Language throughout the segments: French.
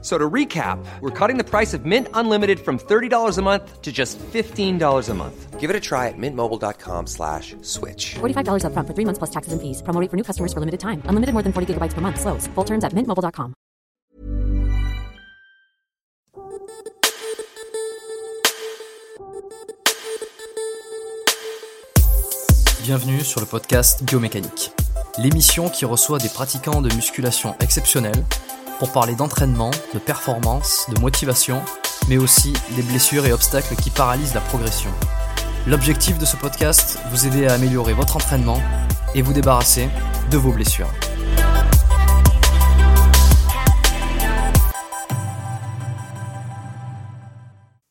So to recap, we're cutting the price of Mint Unlimited from $30 a month to just $15 a month. Give it a try at mintmobile.com slash switch. $45 upfront for three months plus taxes and fees. Promo rate for new customers for limited time. Unlimited more than 40 gigabytes per month. Slows. Full terms at mintmobile.com. Bienvenue sur le podcast Biomécanique, l'émission qui reçoit des pratiquants de musculation exceptionnels pour parler d'entraînement, de performance, de motivation, mais aussi des blessures et obstacles qui paralysent la progression. L'objectif de ce podcast, vous aider à améliorer votre entraînement et vous débarrasser de vos blessures.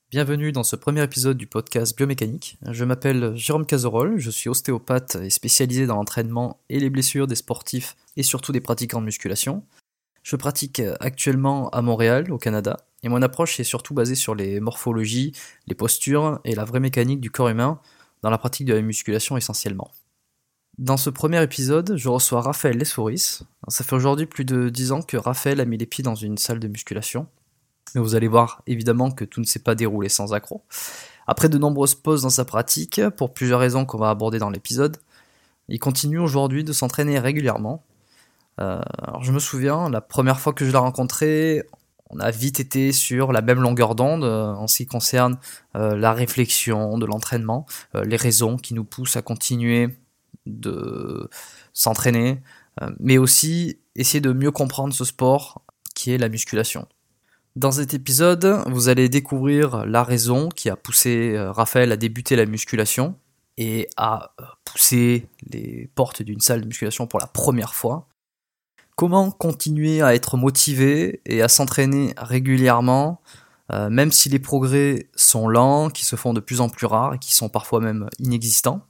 Bienvenue dans ce premier épisode du podcast Biomécanique. Je m'appelle Jérôme Cazerolle, je suis ostéopathe et spécialisé dans l'entraînement et les blessures des sportifs et surtout des pratiquants de musculation. Je pratique actuellement à Montréal, au Canada, et mon approche est surtout basée sur les morphologies, les postures et la vraie mécanique du corps humain dans la pratique de la musculation essentiellement. Dans ce premier épisode, je reçois Raphaël Lesouris. Ça fait aujourd'hui plus de 10 ans que Raphaël a mis les pieds dans une salle de musculation. Mais vous allez voir évidemment que tout ne s'est pas déroulé sans accroc. Après de nombreuses pauses dans sa pratique, pour plusieurs raisons qu'on va aborder dans l'épisode, il continue aujourd'hui de s'entraîner régulièrement. Euh, alors je me souviens, la première fois que je l'ai rencontré, on a vite été sur la même longueur d'onde euh, en ce qui concerne euh, la réflexion de l'entraînement, les raisons qui nous poussent à continuer de s'entraîner, mais aussi essayer de mieux comprendre ce sport qui est la musculation. Dans cet épisode, vous allez découvrir la raison qui a poussé Raphaël à débuter la musculation et à pousser les portes d'une salle de musculation pour la première fois. Comment continuer à être motivé et à s'entraîner régulièrement, euh, même si les progrès sont lents, qui se font de plus en plus rares et qui sont parfois même inexistants.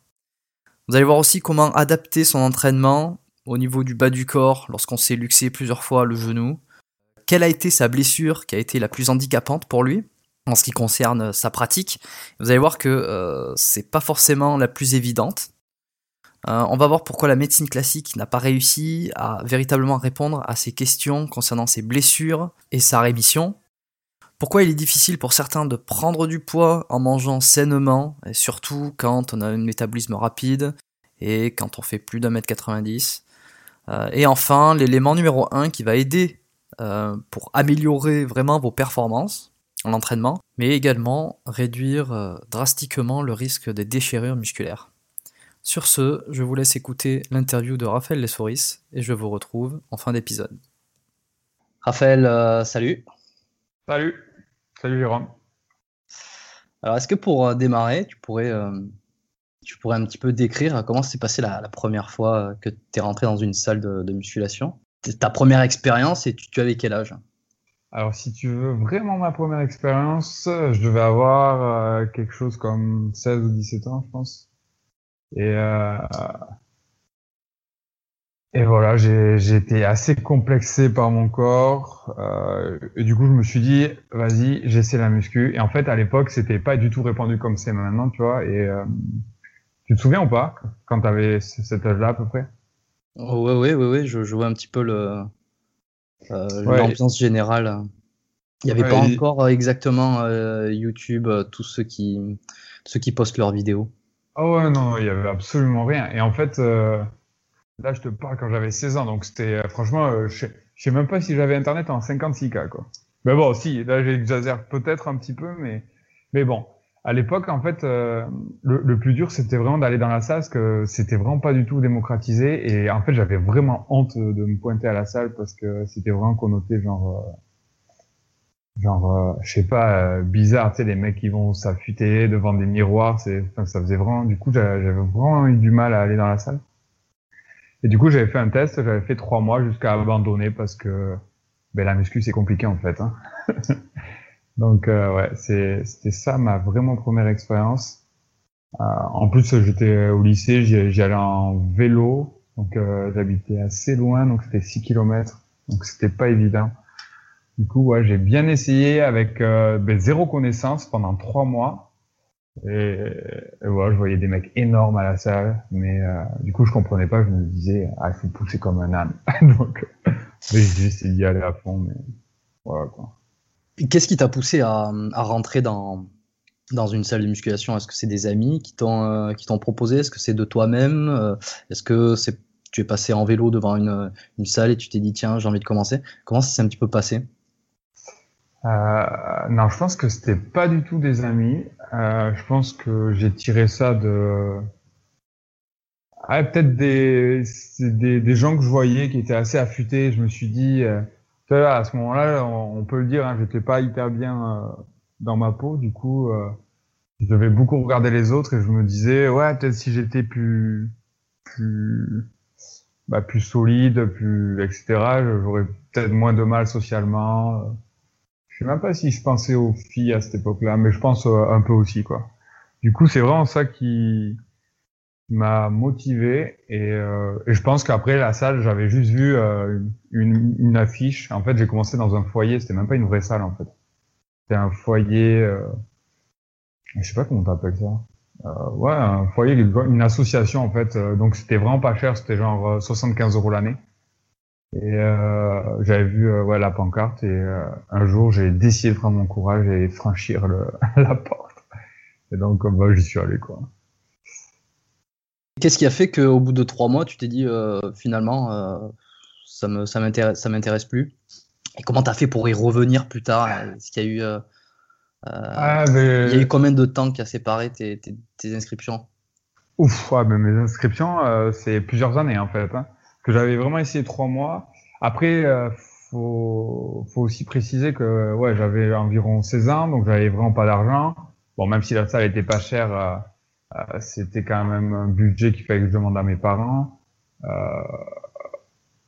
Vous allez voir aussi comment adapter son entraînement au niveau du bas du corps lorsqu'on s'est luxé plusieurs fois le genou. Quelle a été sa blessure qui a été la plus handicapante pour lui en ce qui concerne sa pratique? Vous allez voir que euh, c'est pas forcément la plus évidente. Euh, on va voir pourquoi la médecine classique n'a pas réussi à véritablement répondre à ces questions concernant ses blessures et sa rémission. Pourquoi il est difficile pour certains de prendre du poids en mangeant sainement, et surtout quand on a un métabolisme rapide et quand on fait plus d'un mètre 90. Euh, et enfin, l'élément numéro 1 qui va aider euh, pour améliorer vraiment vos performances en entraînement, mais également réduire drastiquement le risque des déchirures musculaires. Sur ce, je vous laisse écouter l'interview de Raphaël Lesouris et je vous retrouve en fin d'épisode. Raphaël, euh, salut. Salut. Salut Jérôme. Alors, est-ce que pour euh, démarrer, tu pourrais, euh, tu pourrais un petit peu décrire comment s'est passé la, première fois que tu es rentré dans une salle de, musculation? Ta première expérience et tu, tu avais quel âge? Alors, si tu veux vraiment ma première expérience, je devais avoir quelque chose comme 16 ou 17 ans, je pense. Et, euh, et voilà, j'ai été assez complexé par mon corps. Euh, et du coup, je me suis dit, vas-y, j'essaie la muscu. Et en fait, à l'époque, c'était pas du tout répandu comme c'est maintenant, tu vois. Et euh, tu te souviens ou pas quand tu avais cet âge-là à peu près? Oh, Ouais, ouais, ouais, ouais. Je, je vois un petit peu euh, l'ambiance générale. Il n'y avait pas encore exactement YouTube, tous ceux qui ceux qui postent leurs vidéos. Ah ouais, non, il y avait absolument rien. Et en fait, euh, là, je te parle quand j'avais 16 ans, donc c'était euh, franchement, euh, je, sais même pas si j'avais Internet en 56K, quoi. Mais bon, si, là, j'exagère peut-être un petit peu, mais, mais bon. À l'époque, en fait, le, le, plus dur, c'était vraiment d'aller dans la salle, parce que c'était vraiment pas du tout démocratisé. Et en fait, j'avais vraiment honte de me pointer à la salle, parce que c'était vraiment connoté, genre genre euh, je sais pas euh, bizarre tu sais les mecs qui vont s'affûter devant des miroirs c'est enfin, ça faisait vraiment du coup j'avais vraiment eu du mal à aller dans la salle et du coup j'avais fait un test j'avais fait trois mois jusqu'à abandonner parce que ben la muscu c'est compliqué en fait hein. donc euh, ouais c'était ça ma vraiment première expérience en plus j'étais au lycée j'y allais en vélo donc j'habitais assez loin donc c'était 6 kilomètres donc c'était pas évident. Du coup, j'ai bien essayé avec euh, ben, zéro connaissance pendant trois mois. Et, et je voyais des mecs énormes à la salle, mais euh, du coup, je comprenais pas. Je me disais, ah, il faut pousser comme un âne. donc, j'ai essayé d'y aller à fond, mais voilà quoi. Qu'est-ce qui t'a poussé à, rentrer dans, dans une salle de musculation? Est-ce que c'est des amis qui t'ont euh, proposé? Est-ce que c'est de toi-même? Est-ce que tu es passé en vélo devant une, salle et tu t'es dit tiens j'ai envie de commencer Comment ça s'est un petit peu passé? Non, je pense que c'était pas du tout des amis. Euh, je pense que j'ai tiré ça de ah, peut-être des, des, gens que je voyais qui étaient assez affûtés. Je me suis dit euh, à ce moment-là, on, peut le dire, hein, j'étais pas hyper bien euh, dans ma peau. Du coup, euh, je devais beaucoup regarder les autres et je me disais, ouais, peut-être si j'étais plus, plus, bah, plus solide, plus, etc., j'aurais peut-être moins de mal socialement. Je sais même pas si je pensais aux filles à cette époque-là, mais je pense euh, un peu aussi, quoi. Du coup, c'est vraiment ça qui, m'a motivé et, euh, et, je pense qu'après la salle j'avais juste vu euh, une, une, affiche. En fait j'ai commencé dans un foyer. C'était même pas une vraie salle en fait. C'était un foyer euh, je sais pas comment t'appelles ça. Euh, ouais un foyer une association en fait. Donc c'était vraiment pas cher. C'était genre 75 euros l'année et j'avais vu ouais la pancarte et un jour j'ai décidé de prendre mon courage et franchir le, la porte. Et donc bah, j'y suis allé quoi. Qu'est-ce qui a fait qu'au bout de trois mois, tu t'es dit euh, finalement, euh, ça me ça m'intéresse ça m'intéresse plus? Et comment tu as fait pour y revenir plus tard? Est-ce qu'il y a eu euh, ah, mais... il y a eu combien de temps qui a séparé tes, tes, tes inscriptions? Ouf, ouais, mais mes inscriptions, c'est plusieurs années en fait. Hein, que j'avais vraiment essayé trois mois. Après, faut faut aussi préciser que ouais, j'avais environ 16 ans, donc j'avais vraiment pas d'argent. Bon, même si la salle était pas chère euh, c'était quand même un budget qu'il fallait que je demande à mes parents. Euh,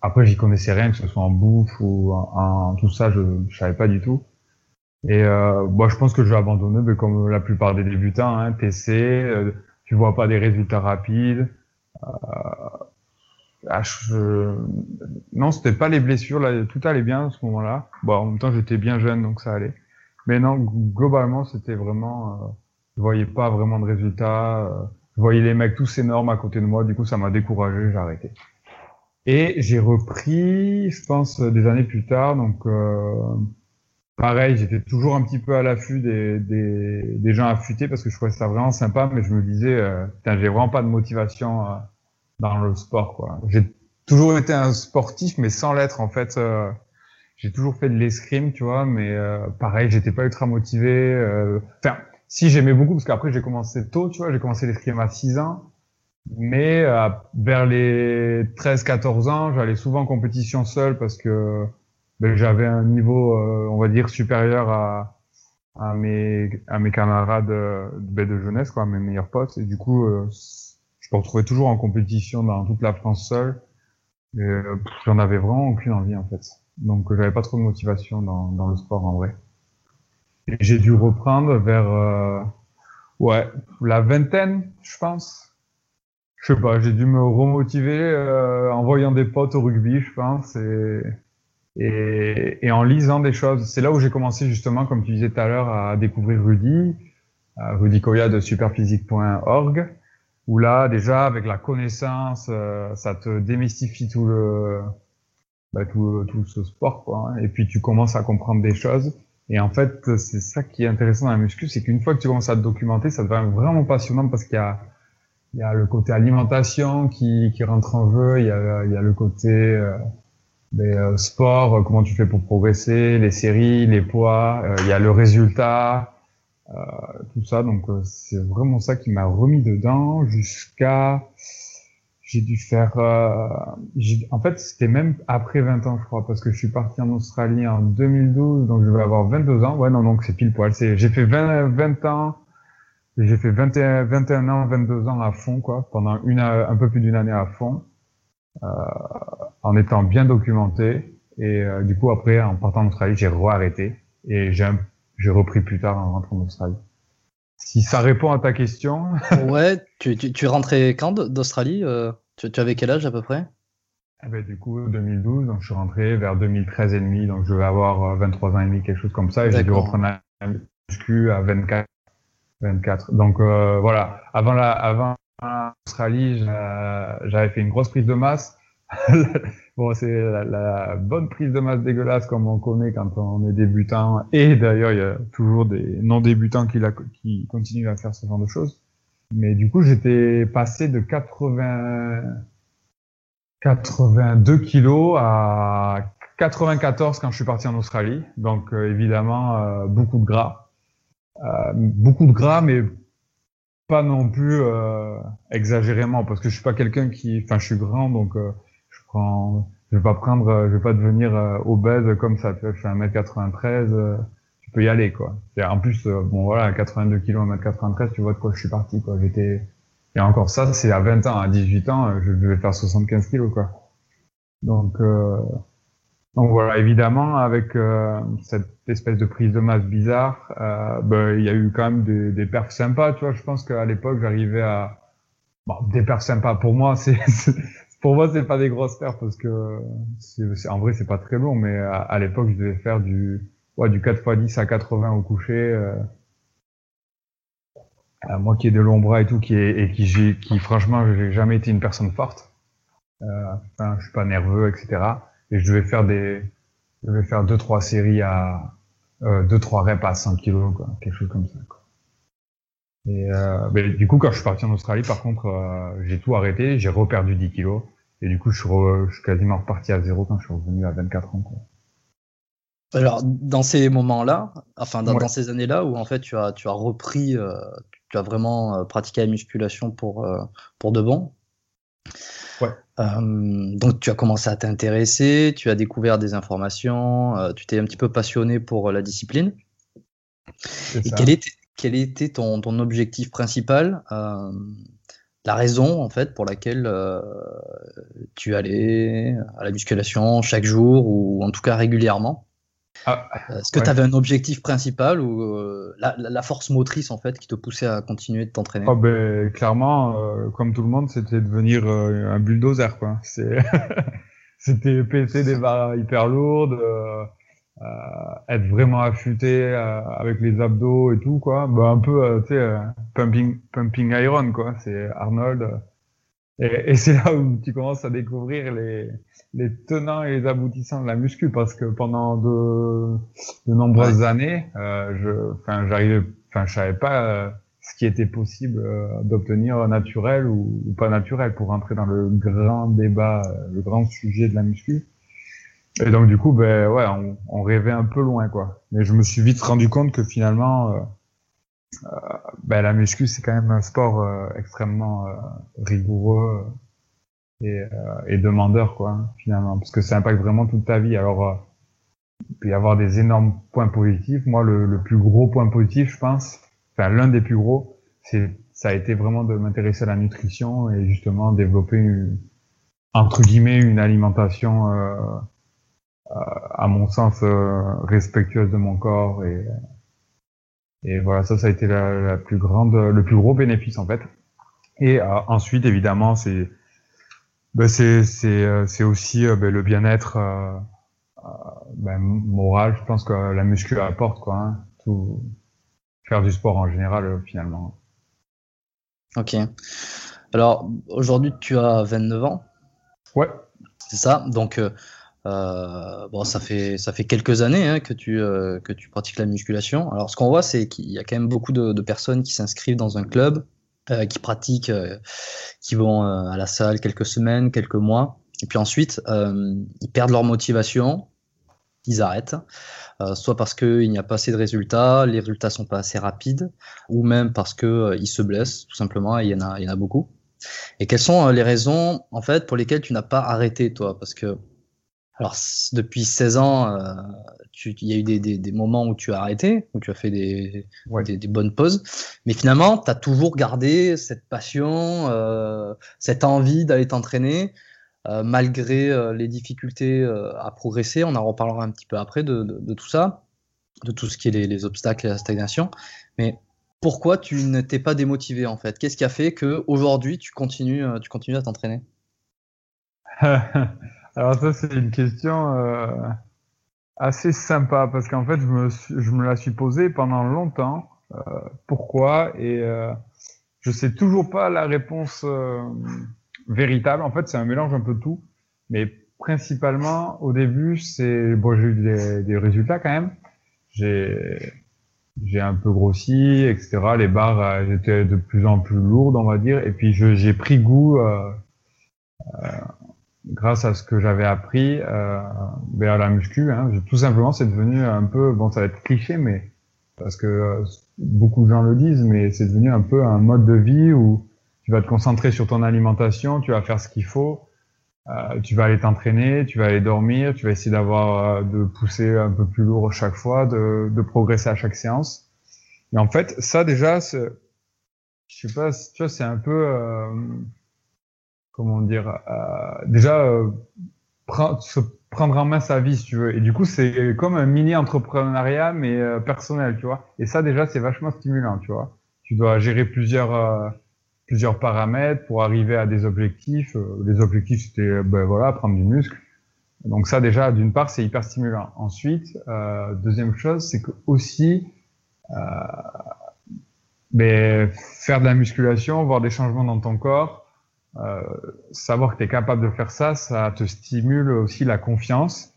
après, j'y connaissais rien, que ce soit en bouffe ou en, tout ça, je, je savais pas du tout. Et euh, moi, je pense que je vais abandonner, mais comme la plupart des débutants, hein, TC, euh, tu vois pas des résultats rapides. Euh, ah, je... Non, c'était pas les blessures, là, tout allait bien à ce moment-là. Bon, en même temps, j'étais bien jeune, donc ça allait. Mais non, globalement, c'était vraiment euh, je voyais pas vraiment de résultats. Euh, je voyais les mecs tous énormes à côté de moi. Du coup, ça m'a découragé. J'ai arrêté. Et j'ai repris, je pense, des années plus tard. Donc, euh, pareil, j'étais toujours un petit peu à l'affût des, des, gens affûtés parce que je trouvais ça vraiment sympa. Mais je me disais, euh, j'ai vraiment pas de motivation euh, dans le sport. quoi. J'ai toujours été un sportif, mais sans l'être en fait. Euh, j'ai toujours fait de l'escrime, tu vois, mais pareil, j'étais pas ultra motivé. Enfin, si j'aimais beaucoup parce qu'après j'ai commencé tôt, tu vois, j'ai commencé l'escrime à 6 ans. Mais euh, vers les 13-14 ans, j'allais souvent en compétition seul parce que ben, j'avais un niveau, euh, on va dire, supérieur à, à, mes, à mes camarades euh, ben, de jeunesse, quoi, mes meilleurs potes. Et du coup, euh, je me retrouvais toujours en compétition dans toute la France seul. Et j'en avais vraiment aucune envie en fait. Donc j'avais pas trop de motivation dans, dans le sport en vrai j'ai dû reprendre vers euh, ouais la vingtaine, je pense. Je sais pas, j'ai dû me remotiver euh, en voyant des potes au rugby, je pense, et, et, et en lisant des choses. C'est là où j'ai commencé justement, comme tu disais tout à l'heure, à découvrir Rudy, Rudy Koya de superphysique.org, où là déjà avec la connaissance, euh, ça te démystifie tout le bah, tout, tout ce sport, quoi. Hein. Et puis tu commences à comprendre des choses. Et en fait, c'est ça qui est intéressant dans la muscu, c'est qu'une fois que tu commences à te documenter, ça devient vraiment passionnant parce qu'il y a, il y a le côté alimentation qui, qui rentre en jeu, il y a, il y a le côté euh, des, euh, sport, euh, comment tu fais pour progresser, les séries, les poids, euh, il y a le résultat, tout ça. Donc c'est vraiment ça qui m'a remis dedans jusqu'à j'ai dû faire. Euh, en fait, c'était même après 20 ans, je crois, parce que je suis parti en Australie en 2012, donc je vais avoir 22 ans. Ouais, non, donc c'est pile poil. C'est, j'ai fait 20, 20 ans, j'ai fait 21, 21 ans, 22 ans à fond, quoi, pendant une, un peu plus d'une année à fond, euh, en étant bien documenté. Et euh, du coup, après, en partant en Australie, j'ai re-arrêté et j'ai, j'ai repris plus tard en rentrant en Australie. Si ça répond à ta question. ouais, tu, tu, tu es rentré quand d'Australie euh, tu, tu, avais quel âge à peu près? Ah ben, du coup, 2012, donc je suis rentré vers 2013 et demi, donc je vais avoir 23 ans et demi, quelque chose comme ça, et j'ai dû reprendre la muscu à 24. 24. Donc euh, voilà, avant la, avant l'Australie, j'avais fait une grosse prise de masse. bon, c'est la, la, bonne prise de masse dégueulasse comme on connaît quand on est débutant. Et d'ailleurs, il y a toujours des non débutants qui, qui continuent à faire ce genre de choses. Mais du coup, j'étais passé de 80, 82 kilos à 94 quand je suis parti en Australie. Donc euh, évidemment, euh, beaucoup de gras. Euh, beaucoup de gras, mais pas non plus exagérément, parce que je suis pas quelqu'un qui... Enfin, je suis grand, donc je Je vais pas prendre... Je vais pas devenir obèse comme ça. Tu vois, je fais 1m93 tu peux y aller quoi. En plus, bon voilà, 82 kg, 1m93, tu vois de quoi je suis parti quoi. J'étais et encore ça, c'est à 20 ans, à 18 ans, euh, je devais faire 75 kilos, quoi. Donc, euh, donc voilà, évidemment, avec euh, cette espèce de prise de masse bizarre, euh, ben, il y a eu quand même des, des perfs sympas, tu vois. Je pense qu'à l'époque, j'arrivais à... Bon, des perfs sympas, pour moi, c'est... pour moi, c'est pas des grosses perfs parce que c'est, en vrai, c'est pas très long, mais à, à l'époque, je devais faire du, ouais, du 4 x 10 à 80 au coucher. Euh, moi qui ai de longs bras et tout, qui est, et qui, j'ai, qui franchement, j'ai jamais été une personne forte. Euh, enfin, je suis pas nerveux, etc. Et je devais faire des, je devais faire deux trois séries à euh, deux trois reps à 100 kilos, quoi, quelque chose comme ça. Quoi. Et euh, du coup, quand je suis parti en Australie, par contre, euh, j'ai tout arrêté, j'ai reperdu 10 kilos. Et du coup, je suis, je suis quasiment reparti à zéro quand je suis revenu à 24 ans. Quoi. Alors, dans ces moments-là, enfin, dans, ouais. dans ces années-là où en fait tu as, tu as repris, euh, tu as vraiment pratiqué la musculation pour, pour de bon. Ouais. Donc tu as commencé à t'intéresser, tu as découvert des informations, tu t'es un petit peu passionné pour la discipline. Et quel était, quel était ton, ton objectif principal euh, La raison en fait pour laquelle tu allais à la musculation chaque jour ou en tout cas régulièrement? Ah, Est-ce que ouais. tu avais un objectif principal ou euh, la, la, force motrice en fait qui te poussait à continuer de t'entraîner? Oh ben, Clairement, euh, comme tout le monde, c'était devenir euh, un bulldozer. C'était péter des barres hyper lourdes, euh, être vraiment affûté avec les abdos et tout. quoi. Ben, un peu, tu sais, pumping, pumping iron. quoi. C'est Arnold. Et, et c'est là où tu commences à découvrir les, les tenants et les aboutissants de la muscu parce que pendant de, de nombreuses ouais. années, euh, je, enfin, j'arrivais, enfin, je savais pas euh, ce qui était possible euh, d'obtenir naturel ou, ou, pas naturel pour rentrer dans le grand débat, euh, le grand sujet de la muscu. Et donc du coup, ben ouais, on, on rêvait un peu loin quoi. Mais je me suis vite rendu compte que finalement, euh, ben la muscu c'est quand même un sport extrêmement rigoureux et, euh, et, demandeur quoi finalement. Parce que ça impacte vraiment toute ta vie. Alors euh, il peut y avoir des énormes points positifs. Moi le, le plus gros point positif je pense enfin l'un des plus gros c'est ça a été vraiment de m'intéresser à la nutrition et justement développer une, entre guillemets une alimentation euh, à mon sens respectueuse de mon corps et et voilà ça ça a été la, la plus grande le plus gros bénéfice en fait et ensuite évidemment c'est ben c'est c'est euh, c'est aussi euh, ben, le bien-être euh, ben, moral. Je pense que la muscu apporte quoi. Hein, tout faire du sport en général finalement. Ok. Alors aujourd'hui tu as 29 ans. Ouais. C'est ça? Donc euh, bon, ça fait ça fait quelques années hein, que tu euh, que tu pratiques la musculation. Alors ce qu'on voit c'est qu'il y a quand même beaucoup de, personnes qui s'inscrivent dans un club euh, qui pratiquent, qui vont à la salle quelques semaines, quelques mois, et puis ensuite ils perdent leur motivation, ils arrêtent, soit parce qu'il n'y a pas assez de résultats, les résultats sont pas assez rapides, ou même parce que ils se blessent tout simplement. Et il y en a, il y en a beaucoup. Et quelles sont les raisons en fait pour lesquelles tu n'as pas arrêté toi? Parce que alors, depuis 16 ans, euh, il y a eu des, des, des, moments où tu as arrêté, où tu as fait des, ouais. des, des, bonnes pauses, mais finalement, tu as toujours gardé cette passion, euh, cette envie d'aller t'entraîner, euh, malgré les difficultés à progresser. On en reparlera un petit peu après de, de, de tout ça, de tout ce qui est les, les, obstacles et la stagnation. Mais pourquoi tu n'étais pas démotivé en fait? Qu'est-ce qui a fait que aujourd'hui tu continues, tu continues à t'entraîner? Alors ça, c'est une question euh, assez sympa parce qu'en fait, je me, je me la suis posée pendant longtemps. Euh, pourquoi Et euh, je sais toujours pas la réponse euh, véritable. En fait, c'est un mélange un peu de tout, mais principalement au début, c'est bon, j'ai eu des, des, résultats quand même. J'ai j'ai un peu grossi, etc. Les barres euh, étaient de plus en plus lourdes, on va dire. Et puis j'ai pris goût euh, grâce à ce que j'avais appris euh, à la muscu. Hein. Tout simplement, c'est devenu un peu, bon, ça va être cliché, mais parce que euh, beaucoup de gens le disent, mais c'est devenu un peu un mode de vie où tu vas te concentrer sur ton alimentation, tu vas faire ce qu'il faut, euh, tu vas aller t'entraîner, tu vas aller dormir, tu vas essayer d'avoir euh, de pousser un peu plus lourd chaque fois, de, de progresser à chaque séance. Et en fait, ça déjà, je sais pas, tu vois, c'est un peu euh, comment dire, euh, déjà euh, se prendre en main sa vie, si tu veux. Et du coup, c'est comme un mini entrepreneuriat, mais euh, personnel, tu vois. Et ça, déjà, c'est vachement stimulant, tu vois. Tu dois gérer plusieurs euh, plusieurs paramètres pour arriver à des objectifs. Euh, les objectifs, c'était, ben voilà, prendre du muscle. Donc ça, déjà, d'une part, c'est hyper stimulant. Ensuite, deuxième chose, c'est que aussi ben, faire de la musculation, voir des changements dans ton corps, euh, savoir que tu es capable de faire ça, ça te stimule aussi la confiance.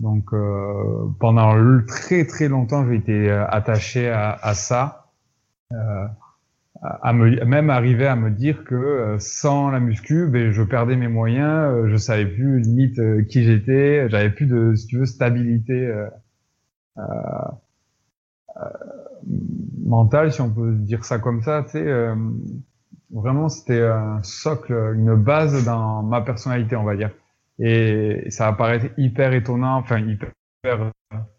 Donc euh, pendant très très longtemps, j'ai été euh, attaché à, à ça, euh, à me, même arriver à me dire que euh, sans la muscu, ben, je perdais mes moyens, je savais plus limite qui j'étais, j'avais plus de, si tu veux, stabilité mentale, si on peut dire ça comme ça. Tu sais, Vraiment, c'était un socle, une base dans ma personnalité, on va dire. Et ça apparaît hyper étonnant, enfin hyper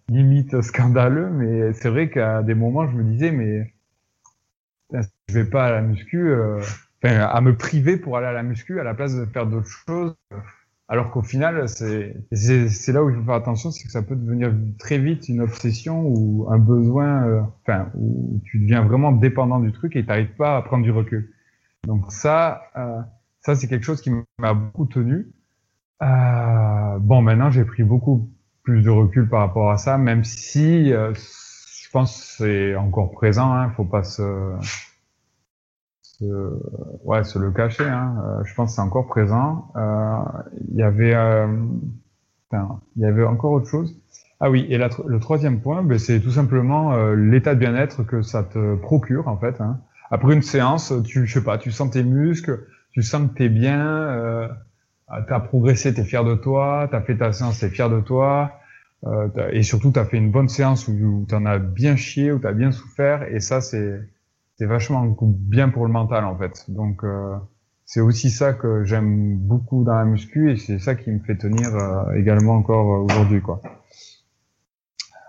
limite scandaleux, mais c'est vrai qu'à des moments, je me disais, mais je vais pas à la muscu, euh, enfin, à me priver pour aller à la muscu à la place de faire d'autres choses. Alors qu'au final, c'est là où il faut faire attention, c'est que ça peut devenir très vite une obsession ou un besoin, euh, enfin, où tu deviens vraiment dépendant du truc et tu n'arrives pas à prendre du recul. Donc ça, euh, ça c'est quelque chose qui m'a beaucoup tenu. Euh, bon, maintenant j'ai pris beaucoup plus de recul par rapport à ça, même si euh, je pense que c'est encore présent. Hein, faut pas se, se, ouais, se le cacher. Hein, euh, je pense que c'est encore présent. Euh, il y avait, enfin, il y avait encore autre chose. Ah oui, et le troisième point, ben, c'est tout simplement l'état de bien-être que ça te procure en fait. Hein après une séance, tu, je sais pas, tu sens tes muscles, tu sens que t'es bien, euh, t'as progressé, t'es fier de toi, t'as fait ta séance, t'es fier de toi, euh, et surtout t'as fait une bonne séance où, t'en as bien chié, où t'as bien souffert, et ça c'est c'est vachement bien pour le mental en fait. Donc euh, c'est aussi ça que j'aime beaucoup dans la muscu, et c'est ça qui me fait tenir euh, également encore aujourd'hui quoi.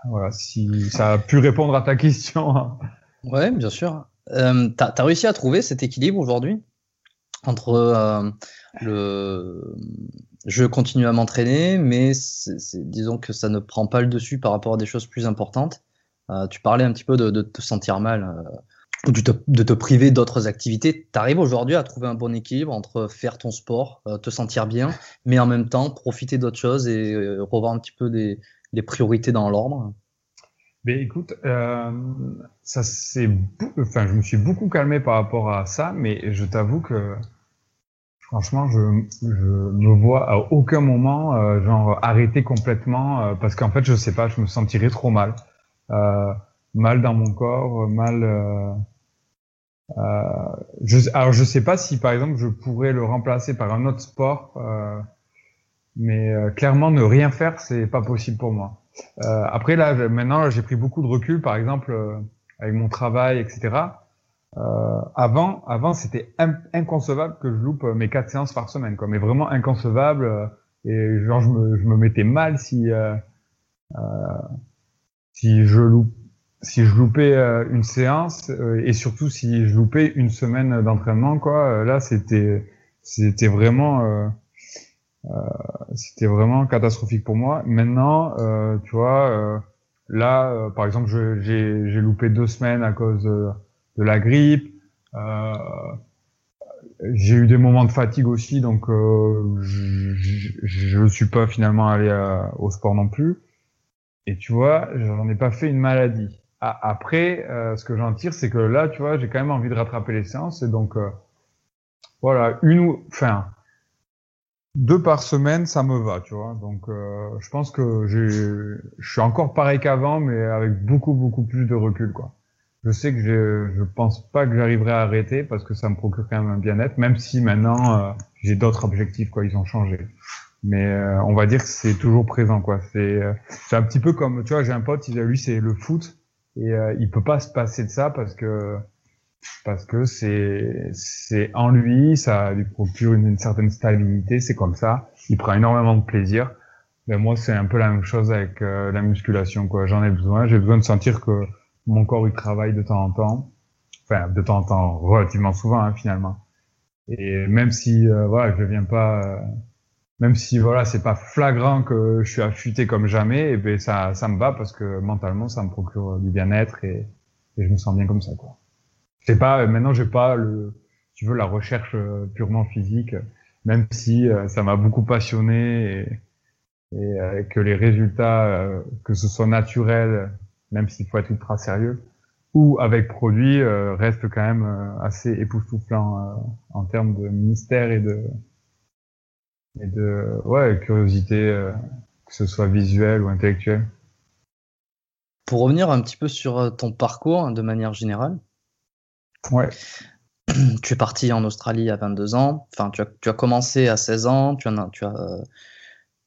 Voilà, si ça a pu répondre à ta question. Hein. Ouais, bien sûr. Euh, tu as, réussi à trouver cet équilibre aujourd'hui entre euh, le je continue à m'entraîner, mais disons que ça ne prend pas le dessus par rapport à des choses plus importantes. Euh, tu parlais un petit peu de, te sentir mal euh, ou de te, priver d'autres activités. Tu arrives aujourd'hui à trouver un bon équilibre entre faire ton sport, te sentir bien, mais en même temps profiter d'autres choses et revoir un petit peu des, des priorités dans l'ordre. Ben écoute, euh, ça c'est, enfin, je me suis beaucoup calmé par rapport à ça, mais je t'avoue que franchement, je, je me vois à aucun moment euh, genre arrêter complètement euh, parce qu'en fait, je sais pas, je me sentirais trop mal, euh, mal dans mon corps, mal. Euh, je, alors je sais pas si par exemple je pourrais le remplacer par un autre sport, mais clairement ne rien faire, c'est pas possible pour moi. Euh, après là, maintenant, j'ai pris beaucoup de recul, par exemple euh, avec mon travail, etc. Euh, avant, avant, c'était inconcevable que je loupe mes quatre séances par semaine, quoi. Mais vraiment inconcevable. Euh, et genre, je me, je me mettais mal si si je loupe si je loupais une séance et surtout si je loupais une semaine d'entraînement quoi là c'était c'était vraiment euh, c'était vraiment catastrophique pour moi. Maintenant, euh, tu vois, euh, là, par exemple, j'ai loupé deux semaines à cause de, la grippe. j'ai eu des moments de fatigue aussi, donc euh, je ne suis pas finalement allé au sport non plus. Et tu vois, j'en ai pas fait une maladie. après, euh, ce que j'en tire, c'est que là, tu vois, j'ai quand même envie de rattraper les séances, et donc euh, voilà, une ou, enfin, deux par semaine, ça me va, tu vois. Donc, euh, je pense que je suis encore pareil qu'avant, mais avec beaucoup, beaucoup plus de recul, quoi je sais que je je pense pas que j'arriverai à arrêter parce que ça me procure quand même un bien-être, même si maintenant euh, j'ai d'autres objectifs quoi, ils ont changé. Mais euh, on va dire que c'est toujours présent quoi. C'est euh, c'est un petit peu comme tu vois, j'ai un pote, il lui c'est le foot et il peut pas se passer de ça parce que parce que c'est en lui, ça lui procure une, certaine stabilité, c'est comme ça. Il prend énormément de plaisir. Ben moi c'est un peu la même chose avec la musculation. J'en ai besoin, j'ai besoin de sentir que mon corps il travaille de temps en temps, enfin de temps en temps, relativement souvent hein, finalement. Et même si euh, voilà, je viens pas, euh, même si voilà, c'est pas flagrant que je suis affûté comme jamais, et eh ben ça, me va parce que mentalement ça me procure du bien-être et, je me sens bien comme ça. C'est pas maintenant j'ai pas le, tu veux la recherche euh, purement physique, même si ça m'a beaucoup passionné et, que les résultats, que ce soit naturel même s'il faut être ultra sérieux, ou avec produit euh, reste quand même euh, assez époustouflant euh, en termes de mystère et de et de ouais curiosité, que ce soit visuel ou intellectuel. Pour revenir un petit peu sur ton parcours hein, de manière générale. Ouais. Tu es parti en Australie à 22 ans. Enfin, tu as, tu as commencé à 16 ans. Tu as, tu as,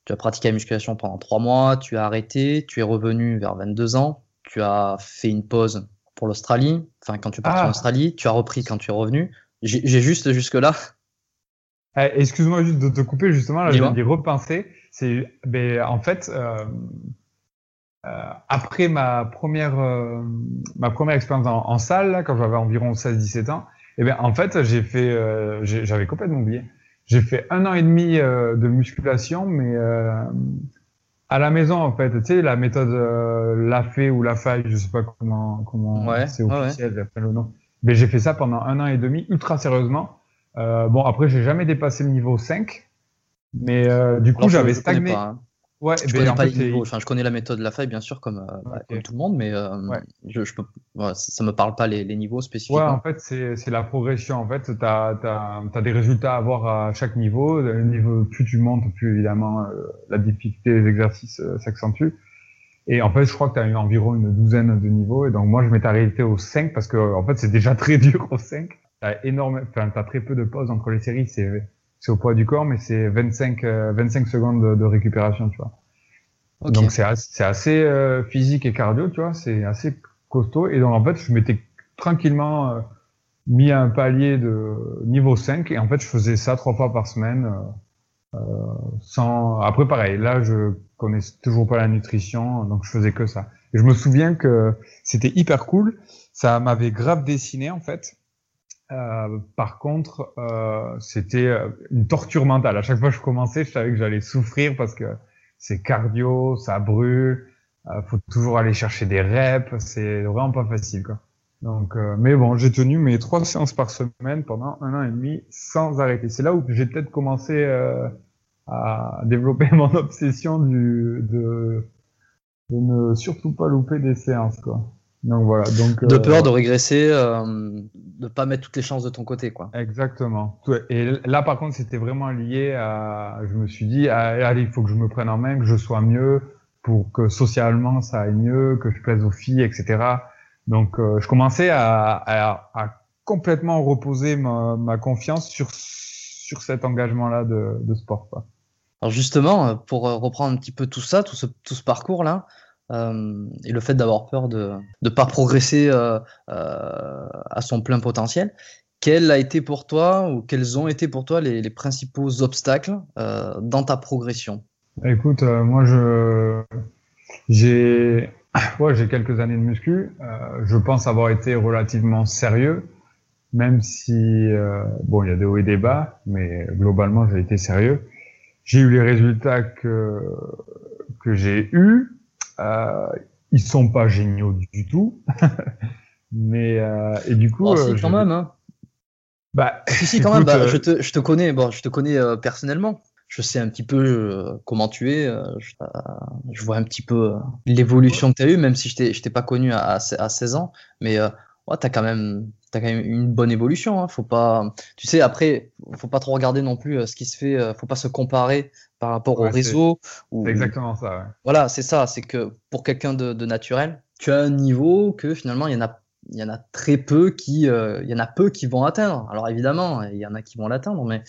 tu as pratiqué la musculation pendant 3 mois. Tu as arrêté. Tu es revenu vers 22 ans tu as fait une pause pour l'Australie, enfin quand tu es parti en ah. Australie, tu as repris quand tu es revenu. J'ai juste jusque-là. Eh, excuse-moi juste de te couper, justement, là, je viens d'y repenser. Ben, en fait, euh, après ma première, euh, ma première expérience en, salle, là, quand j'avais environ 16-17 ans, eh ben, en fait, j'ai fait, euh, j'avais complètement oublié. J'ai fait un an et demi euh, de musculation, mais à la maison en fait, tu sais la méthode euh, la fait ou la faille, je sais pas comment comment c'est officiel, ouais. le nom. Mais j'ai fait ça pendant un an et demi, ultra sérieusement. Euh, bon après j'ai jamais dépassé le niveau 5, mais euh, du coup j'avais stagné. Hein. Ouais, je connais pas les niveaux. Enfin, je connais la méthode de la faille, bien sûr, comme, euh, bah, comme tout le monde, mais euh, je, je peux, ça me parle pas les, les niveaux spécifiques. Ouais, en fait, c'est la progression. En fait, tu as, as, des résultats à avoir à chaque niveau. Le niveau plus tu montes, plus évidemment euh, la difficulté des exercices s'accentue. Et en fait, je crois que tu as eu environ une douzaine de niveaux. Et donc, moi, je m'étais arrêté au 5 parce que, en fait, c'est déjà très dur au 5. T'as énorme, enfin, t'as très peu de pauses entre les séries. C'est c'est au poids du corps, mais c'est 25, 25 euh, secondes de, de récupération, tu vois. Donc c'est assez, assez euh, physique et cardio, tu vois, c'est assez costaud. Et donc en fait, je m'étais tranquillement euh, mis à un palier de niveau 5 et en fait, je faisais ça trois fois par semaine. sans après pareil là je connais toujours pas la nutrition donc je faisais que ça et je me souviens que c'était hyper cool ça m'avait grave dessiné en fait euh, par contre, euh, c'était euh, une torture mentale. À chaque fois que je commençais, je savais que j'allais souffrir parce que c'est cardio, ça brûle, euh, faut toujours aller chercher des reps, c'est vraiment pas facile, quoi. Donc, euh, mais bon, j'ai tenu mes trois séances par semaine pendant un an et demi sans arrêter. C'est là où j'ai peut-être commencé à développer mon obsession du, de, de ne surtout pas louper des séances, quoi. Donc voilà. Donc, de peur de régresser, euh, de pas mettre toutes les chances de ton côté, quoi. Exactement. Et là, par contre, c'était vraiment lié à. Je me suis dit, ah, allez, il faut que je me prenne en main, que je sois mieux, pour que socialement ça aille mieux, que je plaise aux filles, etc. Donc, euh, je commençais à, à, à, complètement reposer ma, ma, confiance sur sur cet engagement-là de, de sport. Quoi. Alors justement, pour reprendre un petit peu tout ça, tout ce, tout ce parcours-là, euh, et le fait d'avoir peur de ne pas progresser euh, euh, à son plein potentiel. Quel a été pour toi ou quels ont été pour toi les, principaux obstacles dans ta progression? Écoute, moi je j'ai ouais, j'ai quelques années de muscu. je pense avoir été relativement sérieux, même si bon il y a des hauts et des bas, mais globalement j'ai été sérieux. J'ai eu les résultats que que j'ai eus euh, ils sont pas géniaux du, tout. mais euh, et du coup, oh, euh, quand même. Hein. Bah, si, si, quand même, bah, je, te, je, te, connais, bon, je te connais personnellement je sais un petit peu euh, comment tu es. Euh, euh, je, vois un petit peu l'évolution que tu as eue, même si je t'ai pas connu à, à, 16 ans. Mais ouais, tu as, quand même, as quand même une bonne évolution. Hein. Faut pas, tu sais, après, faut pas trop regarder non plus ce qui se fait. faut pas se comparer par rapport au réseau. C'est exactement ça. Ouais. Voilà, c'est ça. C'est que pour quelqu'un de, de, naturel, tu as un niveau que finalement, il y en a il y en a très peu qui, il y en a peu qui vont atteindre. Alors évidemment, il y en a qui vont l'atteindre, mais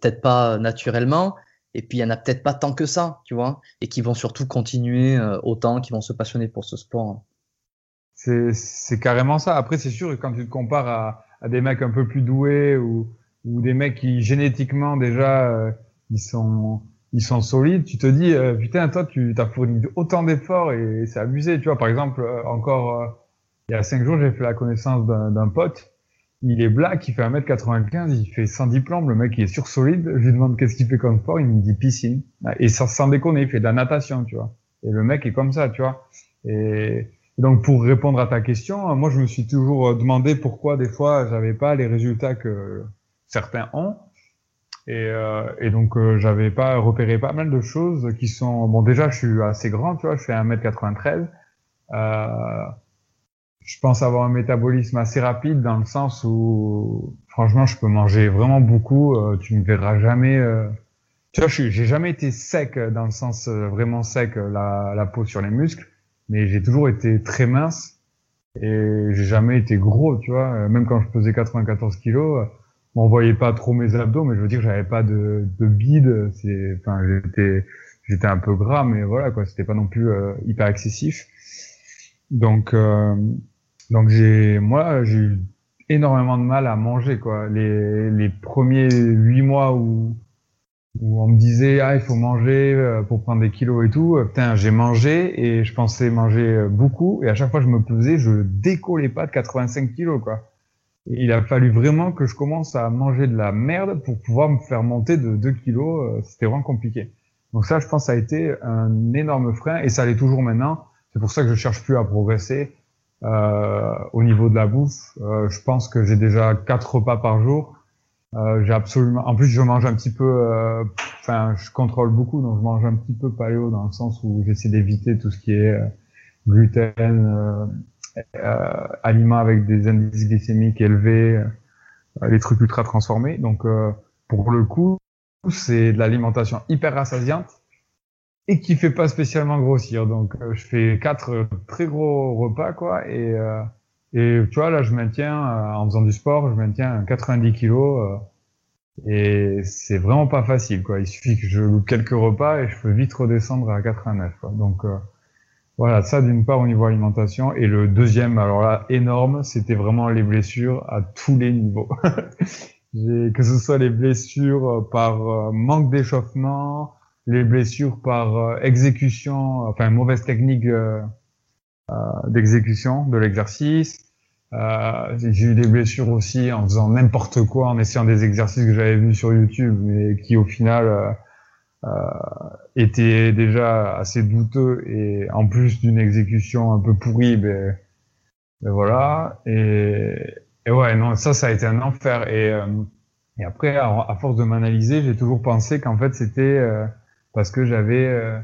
peut-être pas naturellement, et puis il y en a peut-être pas tant que ça, tu vois, et qui vont surtout continuer euh, autant, qui vont se passionner pour ce sport. C'est carrément ça. Après, c'est sûr quand tu te compares à, à, des mecs un peu plus doués ou, ou des mecs qui génétiquement déjà euh, ils sont ils sont solides, tu te dis euh, putain toi tu as fourni autant d'efforts et c'est abusé, tu vois. Par exemple, encore il y a cinq jours, j'ai fait la connaissance d'un pote il est black, il fait 1m95, il fait 110 plombes, le mec il est sur solide, je lui demande qu'est-ce qu'il fait comme sport, il me dit piscine. Et ça, sans déconner, il fait de la natation, tu vois. Et le mec est comme ça, tu vois. Et donc pour répondre à ta question, moi je me suis toujours demandé pourquoi des fois j'avais pas les résultats que certains ont. Et, euh, et donc euh, j'avais pas repéré pas mal de choses qui sont bon déjà je suis assez grand, tu vois, je fais 1m93. Euh, je pense avoir un métabolisme assez rapide dans le sens où, franchement, je peux manger vraiment beaucoup. Euh, tu ne verras jamais. Euh, tu vois, j'ai jamais été sec dans le sens euh, vraiment sec, la, peau sur les muscles, mais j'ai toujours été très mince et j'ai jamais été gros. Tu vois, même quand je pesais 94 kilos, on voyait pas trop mes abdos, mais je veux dire, j'avais pas de, de bide. Enfin, j'étais, j'étais un peu gras, mais voilà quoi, c'était pas non plus hyper excessif. Donc donc j'ai, moi, j'ai eu énormément de mal à manger quoi. Les, les premiers huit mois où où on me disait ah il faut manger euh, pour prendre des kilos et tout, euh, putain j'ai mangé et je pensais manger euh, beaucoup et à chaque fois que je me pesais je décollais pas de 85 kilos quoi. Il a fallu vraiment que je commence à manger de la merde pour pouvoir me faire monter de 2 kilos. C'était vraiment compliqué. Donc ça je pense ça a été un énorme frein et ça l'est toujours maintenant. C'est pour ça que je cherche plus à progresser. Euh, au niveau de la bouffe, euh, je pense que j'ai déjà quatre repas par jour. Euh, j'ai absolument. En plus, je mange un petit peu. Enfin, je contrôle beaucoup, donc je mange un petit peu paléo dans le sens où j'essaie d'éviter tout ce qui est gluten, aliments avec des indices glycémiques élevés, les trucs ultra transformés. Donc, pour le coup, c'est de l'alimentation hyper rassasiante et qui fait pas spécialement grossir. Donc euh, je fais quatre très gros repas quoi et euh, et tu vois là je maintiens euh, en faisant du sport, je maintiens 90 kilos et c'est vraiment pas facile quoi. Il suffit que je loupe quelques repas et je peux vite redescendre à 89 quoi. Donc voilà, ça d'une part au niveau alimentation et le deuxième alors là énorme, c'était vraiment les blessures à tous les niveaux. que ce soit les blessures par manque d'échauffement, les blessures par euh, exécution, enfin mauvaise technique euh, euh, d'exécution de l'exercice. j'ai eu des blessures aussi en faisant n'importe quoi, en essayant des exercices que j'avais vus sur YouTube, mais qui au final euh, étaient déjà assez douteux et en plus d'une exécution un peu pourrie, ben, ben voilà. Et, et, ouais, non, ça, ça a été un enfer. Et, et après, à, à force de m'analyser, j'ai toujours pensé qu'en fait, c'était parce que j'avais euh,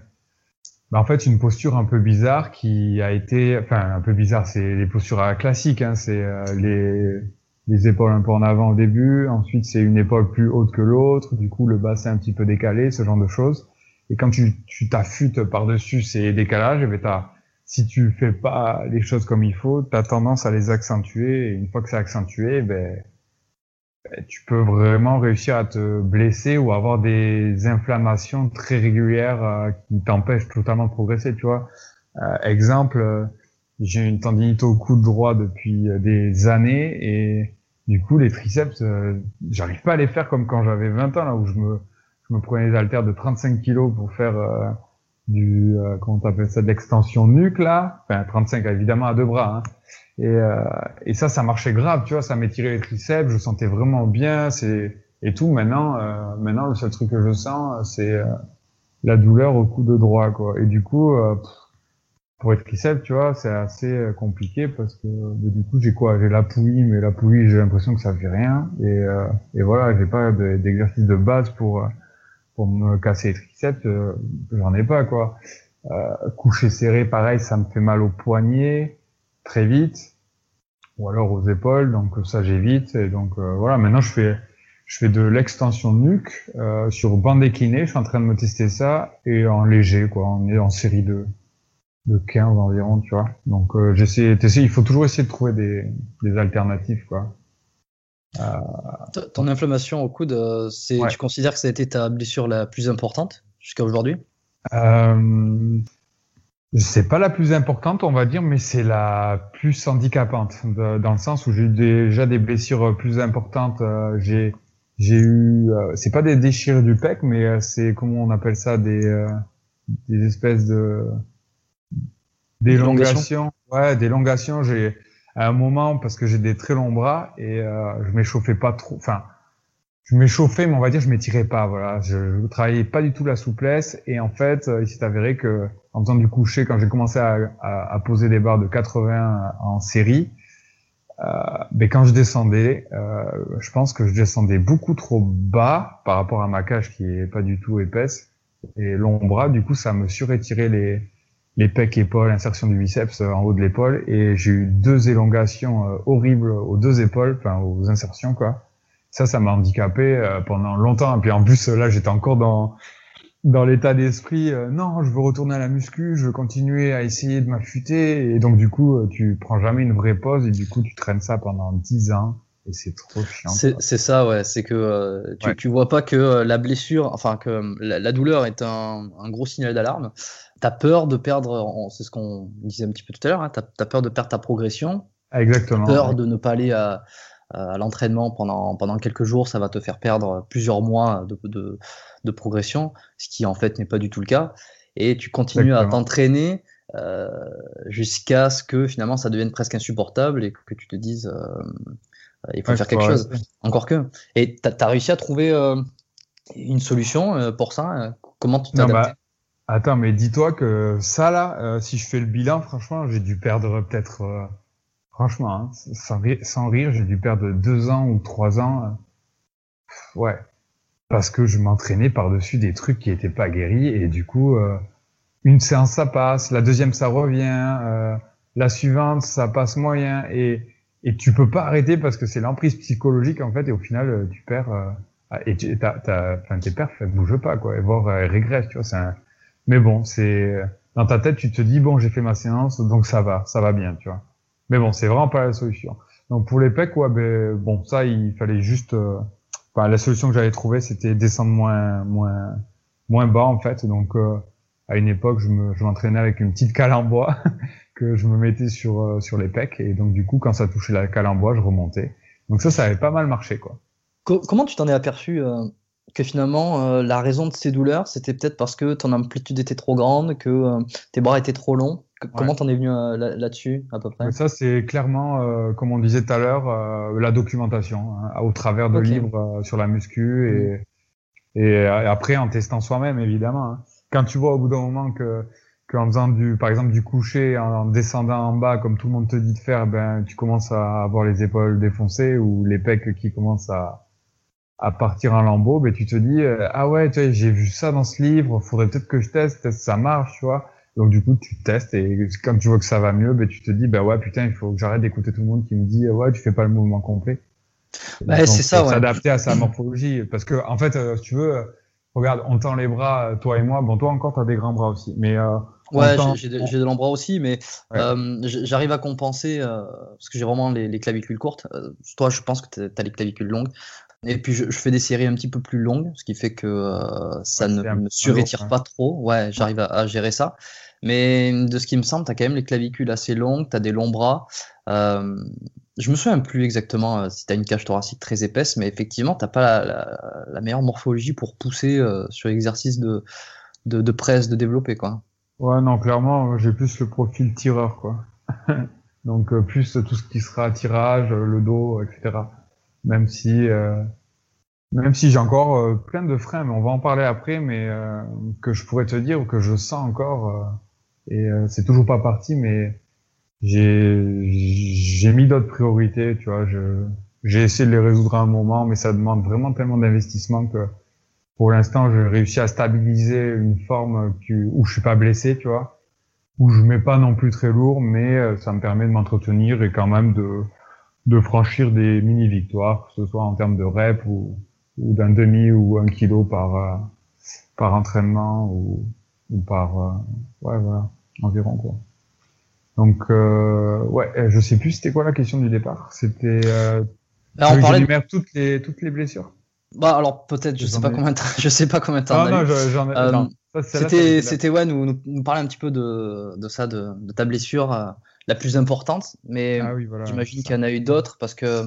bah, en fait une posture un peu bizarre qui a été, enfin un peu bizarre, c'est les postures classiques, hein, c'est euh, les, les épaules un peu en avant au début, ensuite c'est une épaule plus haute que l'autre, du coup le bassin un petit peu décalé, ce genre de choses. Et quand tu tu t'affûtes par-dessus ces décalages, eh ben si tu fais pas les choses comme il faut, tu as tendance à les accentuer. Et une fois que c'est accentué, ben, tu peux vraiment réussir à te blesser ou avoir des inflammations très régulières euh, qui t'empêchent totalement de progresser, tu vois. Euh, exemple, euh, j'ai une tendinite au coude droit depuis des années et du coup les triceps, j'arrive pas à les faire comme quand j'avais 20 ans là où je me je me prenais des haltères de 35 kilos pour faire du comment t'appelles ça de l'extension nuque là, enfin 35 évidemment à deux bras. Hein. Et, euh, et ça, ça marchait grave, tu vois, ça m'étirait les triceps, je sentais vraiment bien, c'est et tout. Maintenant, euh, maintenant, le seul truc que je sens, c'est euh, la douleur au coude droit, quoi. Et du coup, euh, pour être triceps, tu vois, c'est assez euh, compliqué parce que du coup j'ai quoi? J'ai la poulie, mais la poulie j'ai l'impression que ça fait rien et, euh, et voilà, j'ai pas d'exercice de base pour euh, pour me casser les triceps, j'en ai pas quoi. coucher serré, pareil, ça me fait mal aux poignets très vite ou alors aux épaules, donc ça j'évite et donc voilà. Maintenant je fais je fais de l'extension de nuque sur bande déclinée, je suis en train de me tester ça et en léger quoi, on est en série 2 de 15 environ, tu vois. Donc euh, j'essaie, il faut toujours essayer de trouver des, des alternatives, quoi. Euh... Ton inflammation au coude, euh, c'est, tu considères que ça a été ta blessure la plus importante jusqu'à aujourd'hui? Euh, C'est pas la plus importante, on va dire, mais c'est la plus handicapante, dans le sens où j'ai eu déjà des blessures plus importantes. Euh, j'ai j'ai eu, c'est pas des déchirures du pec, mais c'est comment on appelle ça, des des espèces de D'élongation. Ouais, d'élongation. J'ai à un moment parce que j'ai des très longs bras et euh, je m'échauffais pas trop. Enfin, je m'échauffais, mais on va dire je m'étirais pas. Voilà, je, je travaillais pas du tout la souplesse et en fait, euh, il s'est avéré que en faisant du coucher, quand j'ai commencé à, à, à, poser des barres de 80 en série, euh, ben quand je descendais, euh, je pense que je descendais beaucoup trop bas par rapport à ma cage qui est pas du tout épaisse et long bras. Du coup, ça me surétirait les les pecs épaules, insertion du biceps euh, en haut de l'épaule et j'ai eu deux élongations euh, horribles aux deux épaules, enfin aux insertions quoi. Ça, ça m'a handicapé euh, pendant longtemps. Et puis en plus là, j'étais encore dans dans l'état d'esprit non, je veux retourner à la muscu, je veux continuer à essayer de m'affûter et donc du coup, tu prends jamais une vraie pause et du coup, tu traînes ça pendant dix ans. Et c'est trop chiant. C'est ça, ouais. C'est que tu, tu vois pas que la blessure, enfin que la, douleur est un, un gros signal d'alarme. T'as peur de perdre, c'est ce qu'on disait un petit peu tout à l'heure, hein, t'as as peur de perdre ta progression. Exactement. Peur de ne pas aller à, à l'entraînement pendant, pendant quelques jours, ça va te faire perdre plusieurs mois de, de, de progression, ce qui en fait n'est pas du tout le cas. Et tu continues à t'entraîner euh, jusqu'à ce que finalement ça devienne presque insupportable et que tu te dises euh, il faut faire quelque chose. Encore que. Et tu as, réussi à trouver euh, une solution pour ça Comment tu t'es adapté Attends, mais dis-toi que ça là, euh, si je fais le bilan, franchement, j'ai dû perdre peut-être, euh, franchement, hein, sans, rire, j'ai dû perdre deux ans ou trois ans. Euh, ouais, parce que je m'entraînais par-dessus des trucs qui étaient pas guéris et du coup, une séance ça passe, la deuxième ça revient, la suivante ça passe moyen et et tu peux pas arrêter parce que c'est l'emprise psychologique en fait et au final tu perds et tu, enfin, tes perfs elles bougent pas quoi et voire elles régressent tu vois c'est mais bon, c'est dans ta tête, tu te dis bon, j'ai fait ma séance, donc ça va, ça va bien, tu vois. Mais bon, c'est vraiment pas la solution. Donc pour les pecs, ouais, ben bon, ça, il fallait juste. Euh, enfin, la solution que j'avais trouvée, c'était descendre moins, moins, moins bas en fait. Donc euh, à une époque, je me, m'entraînais avec une petite cale en bois que je me mettais sur euh, sur les pecs et donc du coup, quand ça touchait la cale en bois, je remontais. Donc ça, ça avait pas mal marché, quoi. Comment tu t'en es aperçu que finalement euh, la raison de ces douleurs c'était peut-être parce que ton amplitude était trop grande, que euh, tes bras étaient trop longs. Comment t'en es venu euh, là-dessus à peu près? Ça c'est clairement, comme on disait tout à l'heure, la documentation hein, au travers de livres sur la muscu et, mm. et, après en testant soi-même évidemment. Hein. Quand tu vois au bout d'un moment que qu'en faisant du, par exemple du coucher, en descendant en bas comme tout le monde te dit de faire, ben tu commences à avoir les épaules défoncées ou les pecs qui commencent à à partir en lambeau, ben, tu te dis euh, ah ouais, j'ai vu ça dans ce livre, faudrait peut-être que je teste, ça marche, tu vois. Donc du coup, tu testes et quand tu vois que ça va mieux, ben, tu te dis bah ouais, putain, il faut que j'arrête d'écouter tout le monde qui me dit ouais, tu fais pas le mouvement complet. Bah, c'est ça, ouais. S'adapter à sa morphologie, parce que en fait, euh, si tu veux, regarde, on tend les bras, toi et moi. Bon, toi encore, t'as des grands bras aussi, mais euh, Ouais, j'ai de, de longs bras aussi, mais euh, j'arrive à compenser euh, parce que j'ai vraiment les, les, clavicules courtes. Euh, toi, je pense que tu as les clavicules longues. Et puis je, fais des séries un petit peu plus longues, ce qui fait que euh, ça ne me surétire pas trop. Ouais, j'arrive à, gérer ça. Mais de ce qui me semble, tu as quand même les clavicules assez longues, tu as des longs bras. Euh, je me souviens plus exactement euh, si tu as une cage thoracique très épaisse, mais effectivement, tu pas la, meilleure morphologie pour pousser euh, sur l'exercice de, de, de, presse, de développer. Quoi. Ouais, non, clairement, j'ai plus le profil tireur. quoi. Donc plus tout ce qui sera tirage, le dos, etc même si euh, même si j'ai encore euh, plein de freins, mais on va en parler après, mais euh, que je pourrais te dire ou que je sens encore Et c'est toujours pas parti, mais j'ai mis d'autres priorités, tu vois. J'ai essayé de les résoudre à un moment, mais ça demande vraiment tellement d'investissement que pour l'instant, j'ai réussi à stabiliser une forme où je suis pas blessé, tu vois, où je mets pas non plus très lourd, mais ça me permet de m'entretenir et quand même de de franchir des mini victoires, que ce soit en termes de rep ou, ou d'un demi ou un kilo par euh, par entraînement ou, ou par euh, ouais voilà environ quoi. Donc euh, ouais, je sais plus c'était quoi la question du départ. C'était euh, on parlait de- toutes les toutes les blessures? Bah alors peut-être, je sais J'en pas ai- combien, de temps- je sais pas combien de temps. Ah non, j'en ai. Euh, C'était, ouais, nous, nous, nous parler un petit peu de, de ça, de, de ta blessure euh, la plus importante, mais Ah oui, voilà. j'imagine qu'il y en a eu d'autres parce que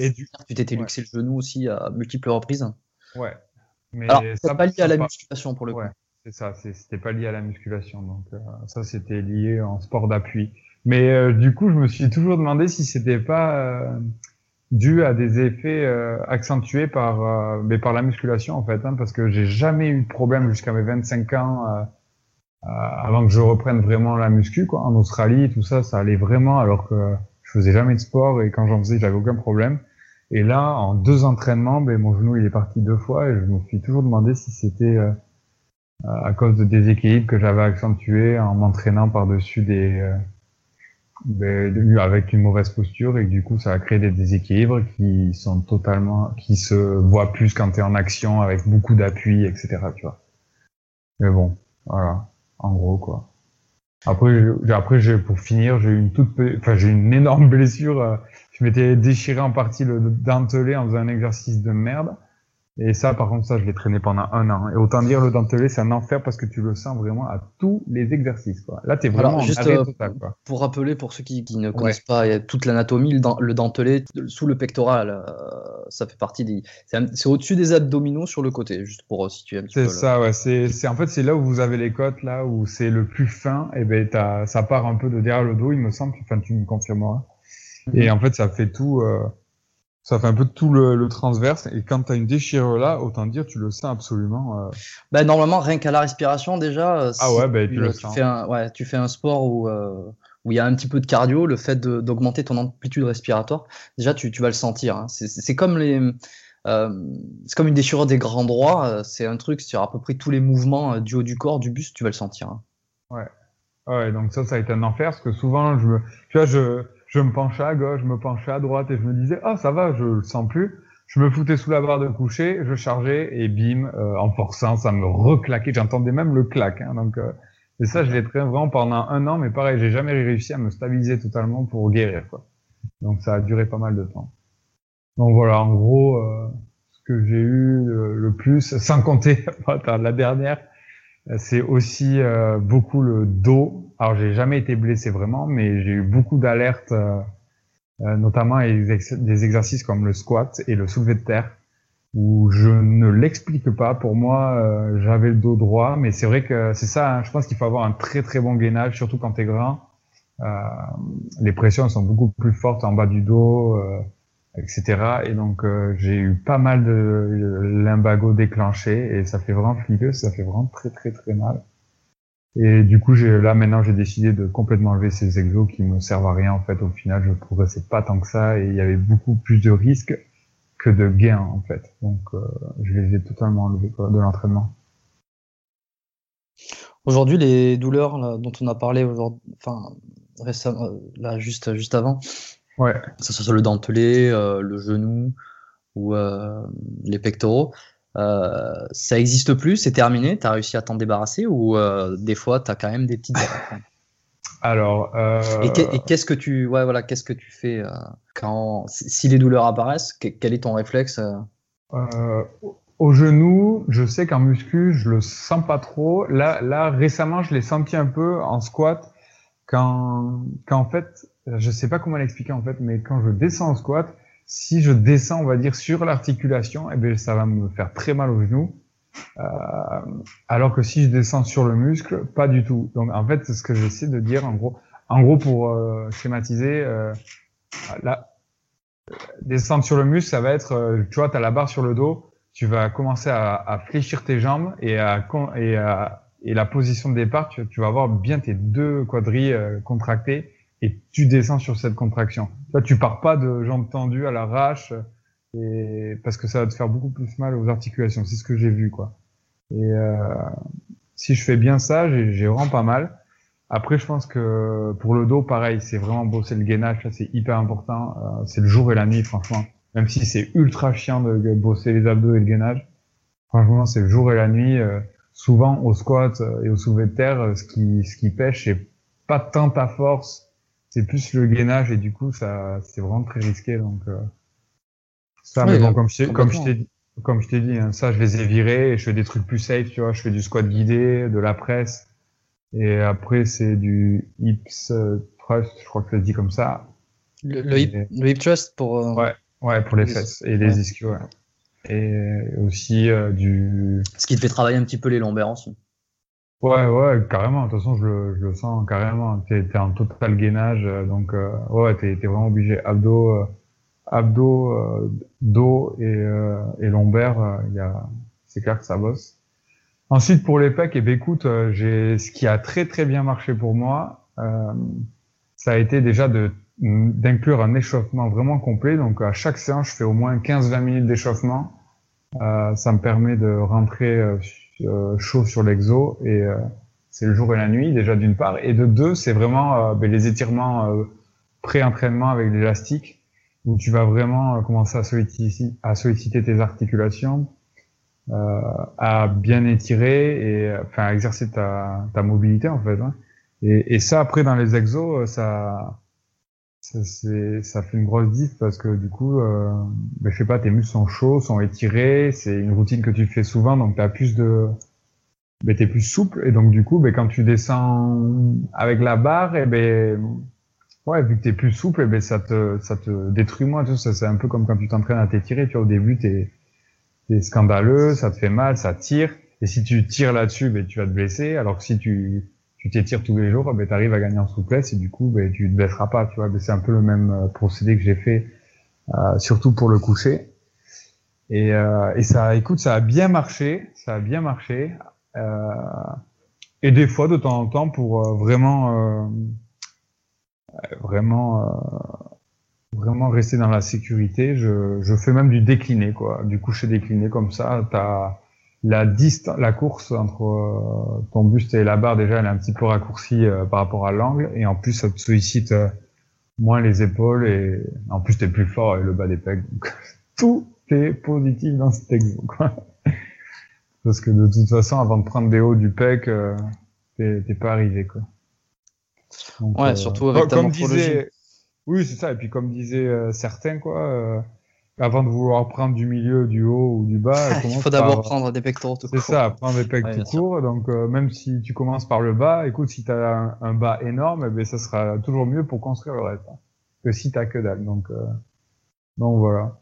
et du tu t'étais ouais. luxé le genou aussi à multiples reprises. ouais. Mais Alors, ça, c'est pas lié à la pas- musculation pour le coup. C'est ça. C'était pas lié à la musculation, donc euh, ça c'était lié en sport d'appui. Mais euh, du coup, je me suis toujours demandé si c'était pas euh, dû à des effets accentués par mais par la musculation en fait, hein, parce que j'ai jamais eu de problème jusqu'à mes 25 ans. Euh, avant que je reprenne vraiment la muscu, quoi, en Australie, tout ça, ça allait vraiment, alors que je faisais jamais de sport et quand j'en faisais, j'avais aucun problème. Et là, en deux entraînements, ben, mon genou il est parti deux fois et je me suis toujours demandé si c'était euh, à cause de déséquilibres que j'avais accentué en m'entraînant par-dessus des euh, ben, avec une mauvaise posture et du coup ça a créé des déséquilibres qui sont totalement qui se voient plus quand tu es en action avec beaucoup d'appui etc tu vois. Mais bon voilà en gros quoi. Après j'ai- après pour finir j'ai eu une toute enfin j'ai une énorme blessure euh, je m'étais déchiré en partie le dentelé en faisant un exercice de merde et ça, par contre, ça, je l'ai traîné pendant un an. Et autant dire, le dentelé, c'est un enfer parce que tu le sens vraiment à tous les exercices, quoi. Là, t'es vraiment Alors, en juste, arrêt euh, total, quoi. Pour rappeler, pour ceux qui, qui ne connaissent pas il y a toute l'anatomie, le, dent- le dentelé sous le pectoral, euh, ça fait partie des. C'est au-dessus des abdominaux sur le côté, juste pour euh, situer un petit peu. C'est le- ça, ouais. C'est, en fait, c'est là où vous avez les côtes, là, où c'est le plus fin. Et ben, t'as, ça part un peu de derrière le dos, il me semble. Enfin, tu me confirmeras. Et en fait, ça fait tout, euh, ça fait un peu tout le, le transverse. Et quand t'as une déchirure là, autant dire, tu le sens absolument, euh, Bah, normalement, rien qu'à la respiration, déjà, euh, Ah ouais, bah, tu tu, le sens. fais un, ouais, tu fais un sport où, euh, où il y a un petit peu de cardio, le fait d'augmenter ton amplitude respiratoire, déjà, tu, tu vas le sentir. hein. C'est comme les. euh, c'est comme une déchirure des grands droits, c'est un truc sur à peu près tous les mouvements du haut du corps, du buste, tu vas le sentir. hein. Ouais, donc ça, ça a été un enfer, parce que souvent, je me, tu vois, je, je me penchais à gauche, je me penchais à droite, et je me disais, ah, ça va, je le sens plus. Je me foutais sous la barre de coucher, je chargeais, et bim, euh, en forçant, ça me reclaquait. J'entendais même le clac, hein, donc, euh, et ça, je l'ai traîné vraiment pendant un an, mais pareil, j'ai jamais réussi à me stabiliser totalement pour guérir, quoi. Donc, ça a duré pas mal de temps. Donc voilà, en gros, euh, ce que j'ai eu le, le plus, sans compter, la dernière, c'est aussi euh, beaucoup le dos. Alors j'ai jamais été blessé vraiment, mais j'ai eu beaucoup d'alertes, euh, euh, notamment des, ex- des exercices comme le squat et le soulevé de terre, où je ne l'explique pas. Pour moi, euh, j'avais le dos droit, mais c'est vrai que c'est ça. hein, je pense qu'il faut avoir un très très bon gainage, surtout quand t'es grand. Euh, les pressions sont beaucoup plus fortes en bas du dos, euh, etc. Et donc euh, j'ai eu pas mal de lumbago déclenchés et ça fait vraiment flipper, ça fait vraiment très très très mal. Et du coup, j'ai là maintenant j'ai décidé de complètement enlever ces exos qui me servent à rien en fait. Au final, je progressais pas tant que ça et il y avait beaucoup plus de risques que de gains en fait. Donc euh, je les ai totalement enlevés de l'entraînement. Aujourd'hui, les douleurs dont on a parlé enfin récemment, là juste juste avant, Ouais. que ce soit le dentelé, euh, le genou ou euh, les pectoraux, euh, ça existe plus, c'est terminé, tu as réussi à t'en débarrasser ou des fois tu as quand même des petites Alors. Et qu'est- et qu'est-ce que tu ouais voilà, qu'est-ce que tu fais quand si les douleurs apparaissent, que- quel est ton réflexe au genou, je sais qu'en muscu, je le sens pas trop. Là, là, récemment, je l'ai senti un peu en squat quand, quand en fait, je sais pas comment l'expliquer en fait, mais quand je descends en squat, si je descends, on va dire, sur l'articulation, eh ben, ça va me faire très mal au genou. Euh, alors que si je descends sur le muscle, pas du tout. Donc, en fait, ce que j'essaie de dire, en gros, en gros, pour euh, schématiser, euh, là, descendre sur le muscle, ça va être, euh, tu vois, tu as la barre sur le dos, tu vas commencer à, à fléchir tes jambes et à, et à et la position de départ, tu, tu vas avoir bien tes deux quadrilles euh, contractés et tu descends sur cette contraction. Toi, tu pars pas de jambes tendues à l'arrache et parce que ça va te faire beaucoup plus mal aux articulations. C'est ce que j'ai vu, quoi. Et euh, si je fais bien ça, j'ai vraiment pas mal. Après, je pense que pour le dos, pareil, c'est vraiment bosser le gainage, ça c'est hyper important. Euh, c'est le jour et la nuit, franchement. Même si c'est ultra chiant de bosser les abdos et le gainage, franchement, c'est le jour et la nuit. Euh, souvent, au squat euh, et au soulevé de terre, ce qui, ce qui pêche, c'est pas tant ta force, c'est plus le gainage et du coup, ça, c'est vraiment très risqué. Donc, ça, mais bon, comme je, comme je t'ai dit, comme je t'ai dit, hein, ça, je les ai virés et je fais des trucs plus safe, tu vois. Je fais du squat guidé, de la presse. Et après, c'est du hips thrust, je crois que ça se dit comme ça. Le, le, hip, le hip thrust pour. Euh, ouais, ouais, pour les fesses et les ischios, ouais. Et aussi euh, du. Ce qui te fait travailler un petit peu les lombaires aussi. Ouais, ouais, carrément. De toute façon, je le, je le sens carrément. T'es es en total gainage, euh, donc ouais, t'es es vraiment obligé. Abdos, abdos, euh, dos et, euh, et lombaire, euh, il y a, c'est clair que ça bosse. Ensuite, pour les pecs, et eh ben, écoute, j'ai ce qui a très très bien marché pour moi, ça a été déjà de d'inclure un échauffement vraiment complet. Donc à chaque séance, je fais au moins 15-20 minutes d'échauffement. Euh, ça me permet de rentrer euh, chaud sur l'exo et euh, c'est le jour et la nuit déjà d'une part. Et de deux, c'est vraiment ben, les étirements pré-entraînement avec l'élastique où tu vas vraiment euh, commencer à solliciter, à solliciter tes articulations, euh, à bien étirer et enfin à exercer ta, ta mobilité en fait. Hein. Et, et, ça après dans les exos, euh, ça ça, ça fait une grosse diff parce que du coup, euh, ben, je sais pas, tes muscles sont chauds, sont étirés, c'est une routine que tu fais souvent, donc tu as plus de, ben, t'es plus souple et donc du coup, ben, quand tu descends avec la barre, et ben Ouais, vu que t'es plus souple, eh ben ça te ça te détruit moins. Tout ça, c'est un peu comme quand tu t'entraînes à t'étirer. Tu vois, au début, t'es es scandaleux, ça te fait mal, ça tire. Et si tu tires là-dessus, ben tu vas te blesser. Alors que si tu tu t'étires tous les jours, ben t'arrives à gagner en souplesse et du coup, ben tu te blesseras pas. Tu vois, ben, c'est un peu le même euh, procédé que j'ai fait, euh, surtout pour le coucher. Et, euh, et ça, écoute, ça a bien marché, ça a bien marché. Et des fois, de temps en temps, pour vraiment vraiment vraiment rester dans la sécurité. Je, fais même du décliné, quoi, du coucher décliné comme ça. La distance, la course entre euh, ton buste et la barre déjà, elle est un petit peu raccourcie euh, par rapport à l'angle, et en plus ça te sollicite moins les épaules et en plus t'es plus fort avec le bas des pecs. Donc, tout est positif dans cet exemple. Quoi. Parce que de toute façon, avant de prendre des hauts du pec, t'es pas arrivé quoi ouais, euh, surtout avec ta comme Disait... Oui, c'est ça. Et puis comme disaient euh, certains, quoi, euh, avant de vouloir prendre du milieu, du haut ou du bas, il faut d'abord prendre des pectoraux tout court. C'est ça, prendre des pectoraux tout court. Donc même si tu commences par le bas, écoute, si tu as un, bas énorme, eh ben, ça sera toujours mieux pour construire le reste hein, que si t'as que dalle. Donc, donc voilà.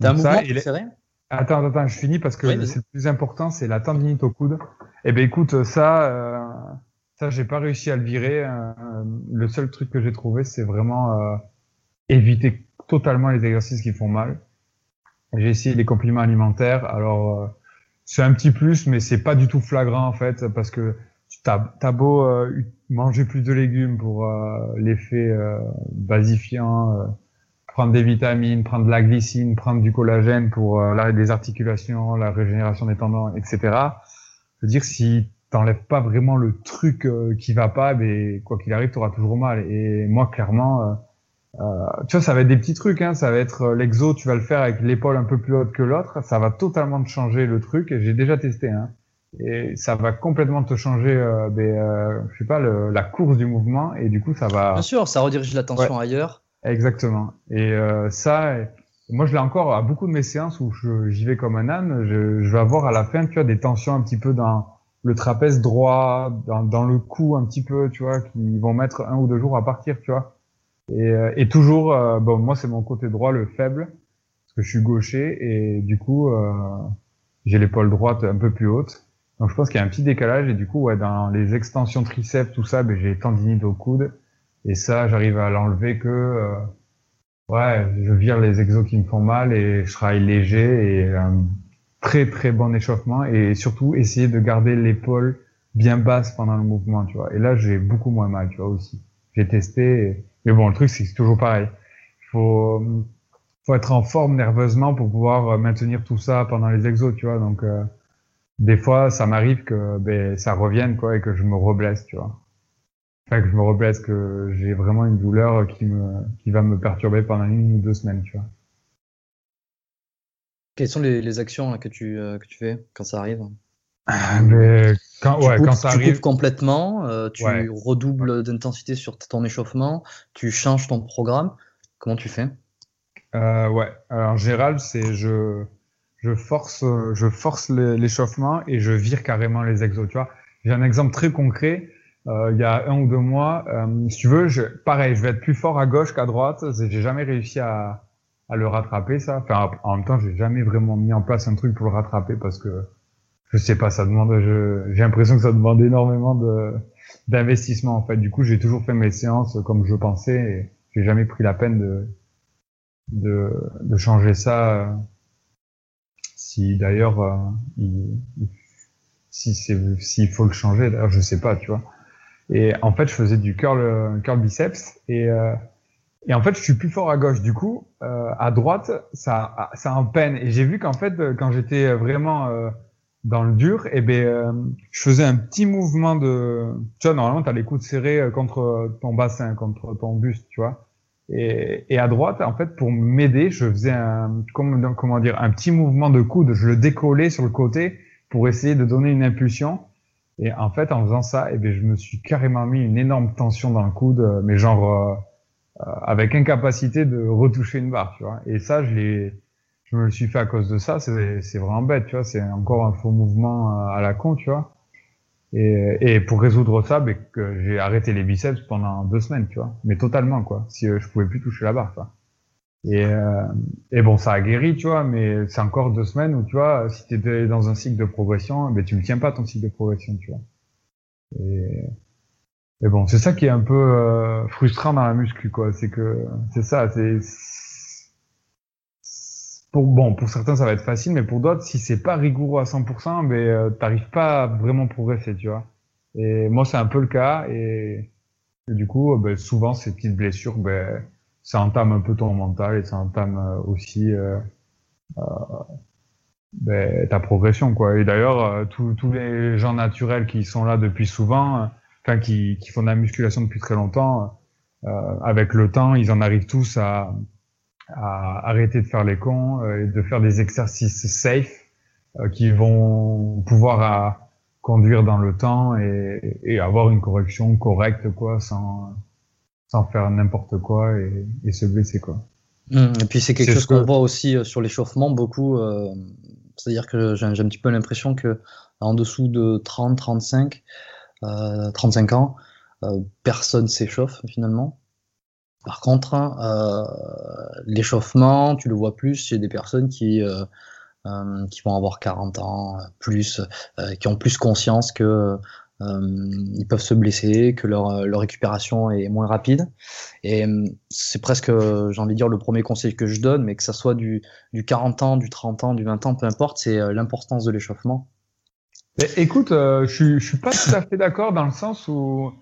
T'as un mouvement préféré Attends, attends, je finis parce que c'est le plus important, c'est la tendinite au coude. Eh ben écoute, ça, ça, j'ai pas réussi à le virer. Euh, le seul truc que j'ai trouvé, c'est vraiment euh, éviter totalement les exercices qui font mal. J'ai essayé les compléments alimentaires. Alors, euh, c'est un petit plus, mais c'est pas du tout flagrant en fait, parce que tu as, beau manger plus de légumes pour l'effet basifiant, prendre des vitamines, prendre de la glycine, prendre du collagène pour l'arrêt des articulations, la régénération des tendons, etc. Je veux dire, si t'enlèves pas vraiment le truc euh, qui va pas, mais quoi qu'il arrive, tu auras toujours mal. Et moi, clairement, euh, euh, tu vois, ça va être des petits trucs. Hein, ça va être l'exo, tu vas le faire avec l'épaule un peu plus haute que l'autre. Ça va totalement te changer le truc. J'ai déjà testé. Hein, et ça va complètement te changer, ben, je sais pas, le, la course du mouvement. Et du coup, ça va. Bien sûr, ça redirige l'attention ailleurs. Exactement. Et ça. Moi, je l'ai encore à beaucoup de mes séances où j'y vais comme un âne. Je, je vais avoir à la fin, tu vois, des tensions un petit peu dans, le trapèze droit, dans, dans, le cou un petit peu, tu vois, qui vont mettre un ou deux jours à partir, tu vois. Et, euh, et toujours, euh, bon, moi c'est mon côté droit le faible, parce que je suis gaucher, et du coup, euh, j'ai l'épaule droite un peu plus haute. Donc je pense qu'il y a un petit décalage, et du coup, ouais, dans les extensions triceps, tout ça, ben, j'ai tendinite au coude, et ça, j'arrive à l'enlever que, ouais, je vire les exos qui me font mal, et je travaille léger, et très très bon échauffement et surtout essayer de garder l'épaule bien basse pendant le mouvement, tu vois. Et là, j'ai beaucoup moins mal, tu vois, aussi. J'ai testé, mais bon, le truc, c'est toujours pareil. Il faut, être en forme nerveusement pour pouvoir euh, maintenir tout ça pendant les exos, tu vois. Donc, euh, des fois, ça m'arrive que ben, ça revienne, quoi, et que je me reblesse, tu vois. Enfin, que je me reblesse, que j'ai vraiment une douleur qui va me perturber pendant une ou deux semaines, tu vois. Quelles sont les, actions euh, que tu fais quand ça arrive? Mais quand, ouais, quand ça tu arrive. complètement, euh, tu redoubles d'intensité sur ton échauffement, tu changes ton programme. Comment tu fais? Euh, Ouais, alors, en général, c'est je, je force, je force l'échauffement et je vire carrément les exos. Tu vois, j'ai un exemple très concret. Euh, il y a un ou deux mois, euh, si tu veux, je, pareil, je vais être plus fort à gauche qu'à droite. J'ai jamais réussi à, à le rattraper ça. Enfin, en même temps, j'ai jamais vraiment mis en place un truc pour le rattraper parce que je sais pas, ça demande, j'ai l'impression que ça demande énormément de d'investissement en fait. Du coup, j'ai toujours fait mes séances comme je pensais et j'ai jamais pris la peine de de, de changer ça. Si d'ailleurs, euh, il, si c'est s'il faut le changer, d'ailleurs, je sais pas, tu vois. Et en fait, je faisais du curl curl biceps et euh, et en fait, je suis plus fort à gauche. Du coup, euh, à droite, ça ça en peine. Et j'ai vu qu'en fait, quand j'étais vraiment euh, dans le dur, et eh ben, euh, je faisais un petit mouvement de, tu vois, normalement, tu as les coudes serrés euh, contre ton bassin, contre ton buste, tu vois. Et, et à droite, en fait, pour m'aider, je faisais un, comment, comment dire, un petit mouvement de coude. Je le décollais sur le côté pour essayer de donner une impulsion. Et en fait, en faisant ça, eh ben, je me suis carrément mis une énorme tension dans le coude, euh, mais genre avec incapacité de retoucher une barre, tu vois. Et ça, je l'ai je me le suis fait à cause de ça, c'est vraiment bête, tu vois, c'est encore un faux mouvement euh, à la con, tu vois. Et, et pour résoudre ça, ben, que j'ai arrêté les biceps pendant deux semaines, tu vois, mais totalement, quoi, si euh, je pouvais plus toucher la barre, quoi. Et, euh, et bon, ça a guéri, tu vois, mais c'est encore deux semaines où, tu vois, si tu étais dans un cycle de progression, ben, tu ne tiens pas ton cycle de progression, tu vois. Et, et bon, c'est ça qui est un peu euh, frustrant dans la muscu, quoi, c'est que, c'est ça, bon, pour certains, ça va être facile, mais pour d'autres, si c'est pas rigoureux à 100%, ben, euh, t'arrives pas à vraiment progresser, tu vois. Et moi, c'est un peu le cas, et, du coup, ben, souvent, ces petites blessures, ben, ça entame un peu ton mental et ça entame euh, aussi euh, euh, ben, ta progression, quoi. Et d'ailleurs, tous les gens naturels qui sont là depuis souvent, enfin, qui font de la musculation depuis très longtemps, avec le temps, ils en arrivent tous à à arrêter de faire les cons euh, et de faire des exercices safe euh, qui vont pouvoir à conduire dans le temps et, et, avoir une correction correcte quoi sans sans faire n'importe quoi et, et, se blesser quoi. Mmh, et puis c'est quelque chose qu'on voit aussi euh, sur l'échauffement beaucoup. Euh, C'est-à-dire que j'ai un petit peu l'impression que en dessous de 30, 35, euh, 35 ans, euh, personne s'échauffe finalement. Par contre, euh, l'échauffement, tu le vois plus chez des personnes qui, euh, euh, qui vont avoir 40 ans, plus, qui ont plus conscience que ils peuvent se blesser, que leur, récupération est moins rapide. Et c'est presque, j'ai envie de dire, le premier conseil que je donne, mais que ça soit du, du 40 ans, du 30 ans, du 20 ans, peu importe, c'est l'importance de l'échauffement. Écoute, je, je suis pas tout à fait d'accord dans le sens où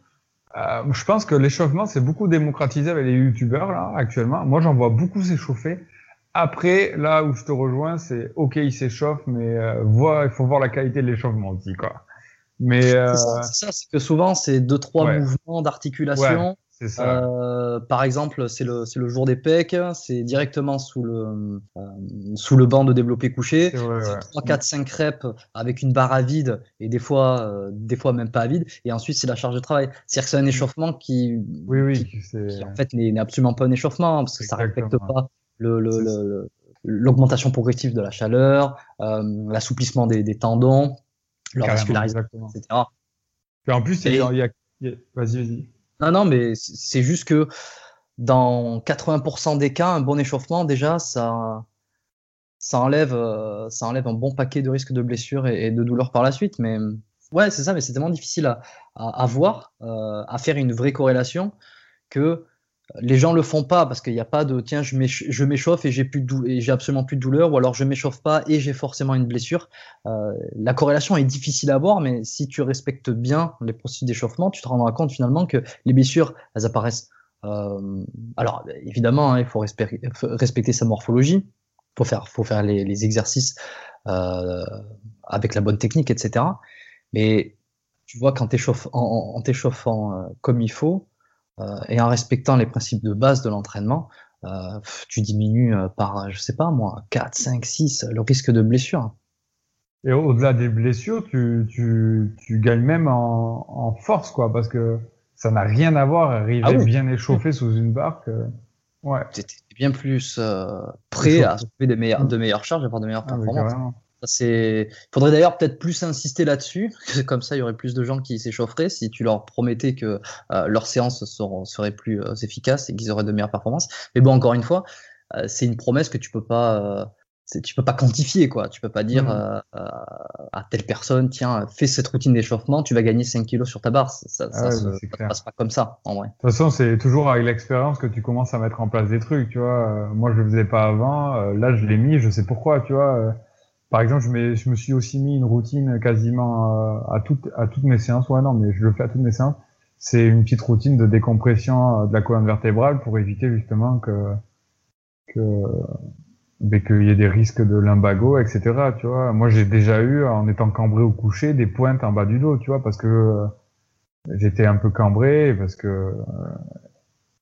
euh, je pense que l'échauffement, c'est beaucoup démocratisé avec les youtubeurs, là, actuellement. Moi, j'en vois beaucoup s'échauffer. Après, là où je te rejoins, c'est OK, il s'échauffe, mais euh, il faut voir la qualité de l'échauffement aussi, quoi. Mais euh... c'est ça, c'est que souvent c'est deux trois mouvements d'articulation euh, par exemple, c'est le, le jour des pecs, c'est directement sous le, euh, sous le banc de développé couché. C'est 3, 4, 5 reps avec une barre à vide et des fois, euh, des fois même pas à vide. Et ensuite, c'est la charge de travail. C'est-à-dire que c'est un échauffement qui, oui, oui, qui, en fait n'est absolument pas un échauffement hein, parce que ça respecte pas le, le, l'augmentation progressive de la chaleur, euh, l'assouplissement des, des, tendons, leur vascularisation, etc. Et en plus, il y a, y a... vas-y, vas-y. Non, non, mais c'est juste que dans 80% des cas, un bon échauffement, déjà, ça, ça, enlève, euh, ça enlève un bon paquet de risques de blessures et, de douleurs par la suite. Mais ouais, c'est ça, mais c'est tellement difficile à, à, voir, euh, à faire une vraie corrélation que les gens le font pas parce qu'il n'y a pas de tiens je m'échauffe et j'ai plus de et j'ai absolument plus de douleur ou alors je m'échauffe pas et j'ai forcément une blessure. Euh, la corrélation est difficile à voir, mais si tu respectes bien les processus d'échauffement, tu te rendras compte finalement que les blessures elles apparaissent. Euh, alors évidemment, hein, il faut respecter, sa morphologie, faut faire faut faire les, exercices euh, avec la bonne technique, etc. Mais tu vois quand en, en t'échauffant euh, comme il faut et en respectant les principes de base de l'entraînement, euh, tu diminues euh, par, je sais pas moi, 4, 5, 6 le risque de blessure. Et au-delà des blessures, tu, tu, tu gagnes même en, en, force, quoi, parce que ça n'a rien à voir, arriver ah bien échauffé sous une barque. ouais. Tu es bien plus prêt à des meilleures, de meilleures charges et avoir de meilleures ah, performances. Il faudrait d'ailleurs peut-être plus insister là-dessus, comme ça il y aurait plus de gens qui s'échaufferaient si tu leur promettais que euh, leurs séances seraient plus euh, efficaces et qu'ils auraient de meilleures performances. Mais bon, encore une fois, euh, c'est une promesse que tu peux pas, tu peux pas quantifier quoi. Tu peux pas dire mmh. à telle personne, tiens, fais cette routine d'échauffement, tu vas gagner 5 kilos sur ta barre. Ça, ça, ah se, passe pas comme ça en vrai. De toute façon, c'est toujours avec l'expérience que tu commences à mettre en place des trucs, tu vois. moi, je le faisais pas avant, là, je l'ai mis, je sais pourquoi, tu vois par exemple, je, me suis aussi mis une routine quasiment euh, à, toutes, mes séances. Ouais, non, mais je le fais à toutes mes séances. C'est une petite routine de décompression euh, de la colonne vertébrale pour éviter justement que qu'il y ait des risques de lumbago, etc. Tu vois, moi j'ai déjà eu en étant cambré au coucher des pointes en bas du dos, tu vois, parce que euh, j'étais un peu cambré, parce que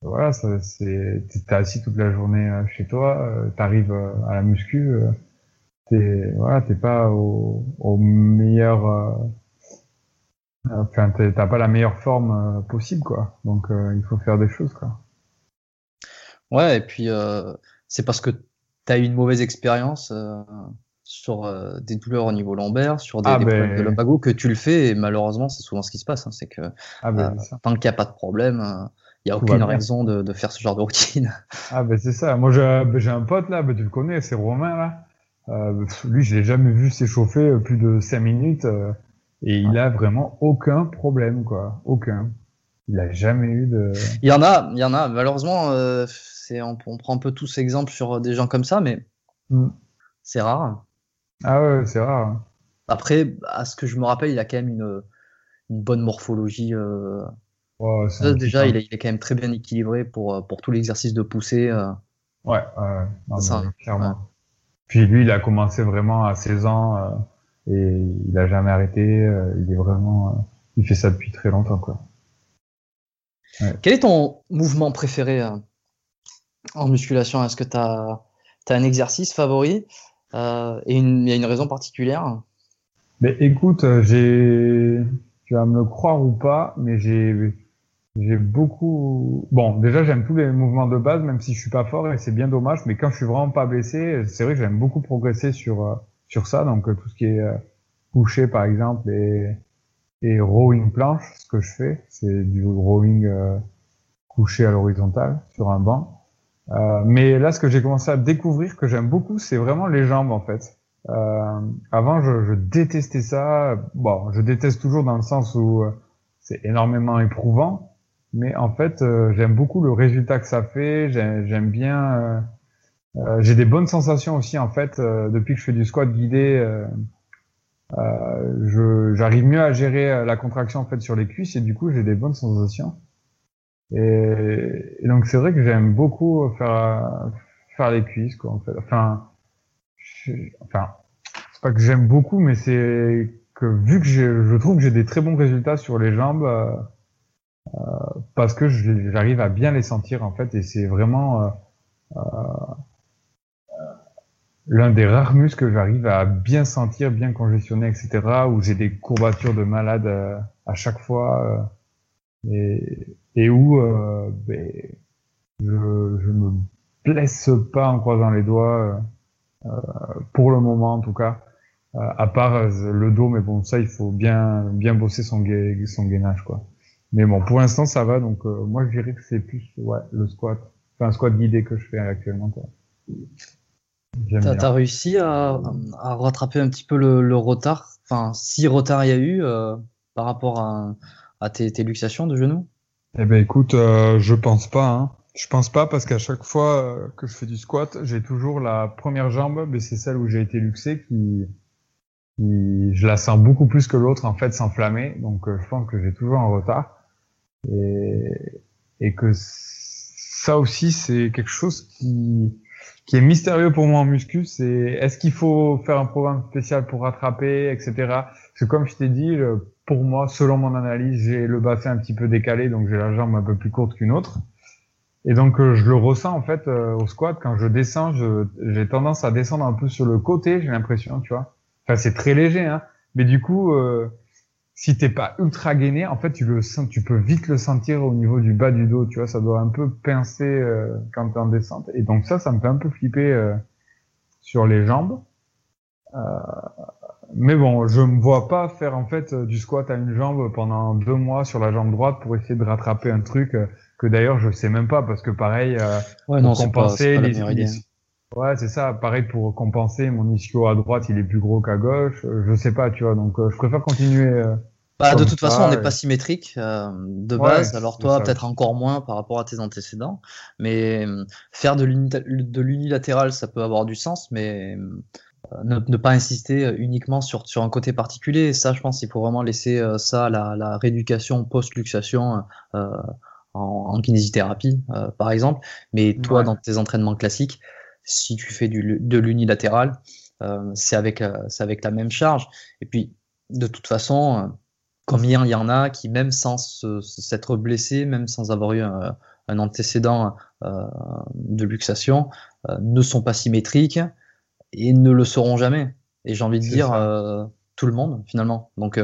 voilà, c'est t'es assis toute la journée chez toi, t'arrives à la muscu t'es voilà, t'es pas au, au meilleur. Euh, enfin, t'as pas la meilleure forme euh, possible, quoi. Donc, euh, il faut faire des choses, quoi. Ouais, et puis c'est parce que t'as eu une mauvaise expérience sur des douleurs au niveau lombaire, sur des, ah, ben problèmes de lumbago, que tu le fais. Et malheureusement, c'est souvent ce qui se passe. Hein, c'est que ah, ben, tant qu'il n'y a pas de problème, il n'y a aucune raison de, de, faire ce genre de routine. Ah ben c'est ça. Moi j'ai ben, un pote là, ben, tu le connais, c'est Romain là. Euh, lui, je l'ai jamais vu s'échauffer euh, plus de 5 minutes euh, et il a vraiment aucun problème, quoi. Aucun. Il a jamais eu de. Il y en a, il y en a. Malheureusement, euh, c'est on, on, prend un peu tous exemples sur des gens comme ça, mais mm. c'est rare. Ah ouais, c'est rare. Après, à ce que je me rappelle, il a quand même une, une bonne morphologie. Déjà, il est, il est, quand même très bien équilibré pour, pour tout l'exercice de poussée. Ouais, ouais, ça, clairement. Puis lui, il a commencé vraiment à 16 ans euh, et il a jamais arrêté. Euh, il est vraiment, euh, il fait ça depuis très longtemps, quoi. Quel est ton mouvement préféré en musculation? Est-ce que tu as, un exercice favori? Et il y a une raison particulière? Mais écoute, j'ai, tu vas me le croire ou pas, mais j'ai j'ai beaucoup. Bon, déjà j'aime tous les mouvements de base, même si je suis pas fort et c'est bien dommage. Mais quand je suis vraiment pas blessé, c'est vrai que j'aime beaucoup progresser sur euh, sur ça. Donc euh, tout ce qui est euh, couché par exemple et et rowing planche, ce que je fais, c'est du rowing couché à l'horizontale sur un banc. mais là, ce que j'ai commencé à découvrir que j'aime beaucoup, c'est vraiment les jambes en fait. avant, je, je, détestais ça. Bon, je déteste toujours dans le sens où c'est énormément éprouvant mais en fait, euh, j'aime beaucoup le résultat que ça fait. J'aime bien. Euh, euh, j'ai des bonnes sensations aussi en fait depuis que je fais du squat guidé. j'arrive mieux à gérer la contraction en fait sur les cuisses et du coup j'ai des bonnes sensations. Et, donc c'est vrai que j'aime beaucoup faire faire les cuisses quoi en fait. Enfin, enfin c'est pas que j'aime beaucoup, mais c'est que vu que je trouve que j'ai des très bons résultats sur les jambes euh, parce que j'arrive à bien les sentir en fait et c'est vraiment euh, euh, l'un des rares muscles que j'arrive à bien sentir, bien congestionner, etc. Où j'ai des courbatures de malade à chaque fois et, et où ben, je, je me blesse pas en croisant les doigts pour le moment en tout cas. à part le dos, mais bon ça il faut bien bien bosser son, son gainage quoi. Mais bon, pour l'instant, ça va. Donc, euh, moi, je dirais que c'est plus ouais, le squat. Enfin, un squat guidé que je fais actuellement. T'as as réussi à, à, rattraper un petit peu le, le retard? Enfin, si retard il y a eu euh, par rapport à, à tes, tes, luxations de genoux? Eh ben, écoute, euh, je pense pas. Hein. Je pense pas parce qu'à chaque fois euh, que je fais du squat, j'ai toujours la première jambe, mais c'est celle où j'ai été luxé qui, qui, je la sens beaucoup plus que l'autre en fait s'enflammer. Donc euh, je pense que j'ai toujours un retard et, et que ça aussi c'est quelque chose qui qui est mystérieux pour moi en muscu. C'est est-ce qu'il faut faire un programme spécial pour rattraper, etc. Parce que comme je t'ai dit, pour moi, selon mon analyse, j'ai le bassin un petit peu décalé, donc j'ai la jambe un peu plus courte qu'une autre. Et donc euh, je le ressens en fait euh, au squat quand je descends, j'ai tendance à descendre un peu sur le côté, j'ai l'impression, tu vois. Enfin c'est très léger, hein. Mais du coup, euh, si t'es pas ultra gainé, en fait tu le sens, tu peux vite le sentir au niveau du bas du dos, tu vois. Ça doit un peu pincer euh, quand t'es en descente. Et donc ça, ça me fait un peu flipper sur les jambes. mais bon, je me vois pas faire en fait du squat à une jambe pendant deux mois sur la jambe droite pour essayer de rattraper un truc que d'ailleurs je sais même pas parce que pareil euh, ouais, pour compenser les, ouais c'est ça. Pareil pour compenser mon ischio à droite il est plus gros qu'à gauche. Euh, je sais pas tu vois. Donc euh, je préfère continuer euh, bah, de toute façon on n'est pas symétrique de base. alors toi peut-être encore moins par rapport à tes antécédents. Mais faire de l'unilatéral ça peut avoir du sens mais ne, ne, pas insister uniquement sur, sur un côté particulier. Ça, je pense qu'il faut vraiment laisser ça à la, la rééducation post-luxation euh, en, kinésithérapie, euh, par exemple. Mais toi, dans tes entraînements classiques, si tu fais du, de l'unilatéral, euh, c'est avec, euh, avec la même charge. Et puis, de toute façon, combien il y en a qui, même sans s'être blessé, même sans avoir eu un, antécédent de luxation, ne sont pas symétriques et ne le seront jamais. Et j'ai envie de dire tout le monde finalement. Donc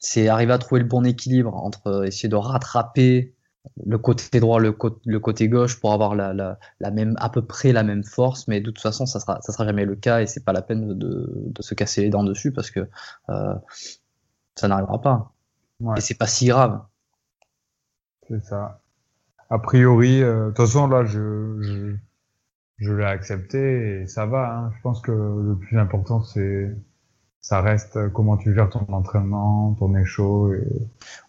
c'est arriver à trouver le bon équilibre entre essayer de rattraper le côté droit, le, le, côté gauche pour avoir la, la, la, même, à peu près la même force, mais de toute façon, ça sera, ça sera jamais le cas et c'est pas la peine de, de, se casser les dents dessus parce que euh, ça n'arrivera pas. Ouais. Et c'est pas si grave. C'est ça. A priori, euh, de toute façon, là, je, je, je l'ai accepté et ça va. Hein. Je pense que le plus important, c'est ça reste euh, comment tu gères ton entraînement, ton écho et,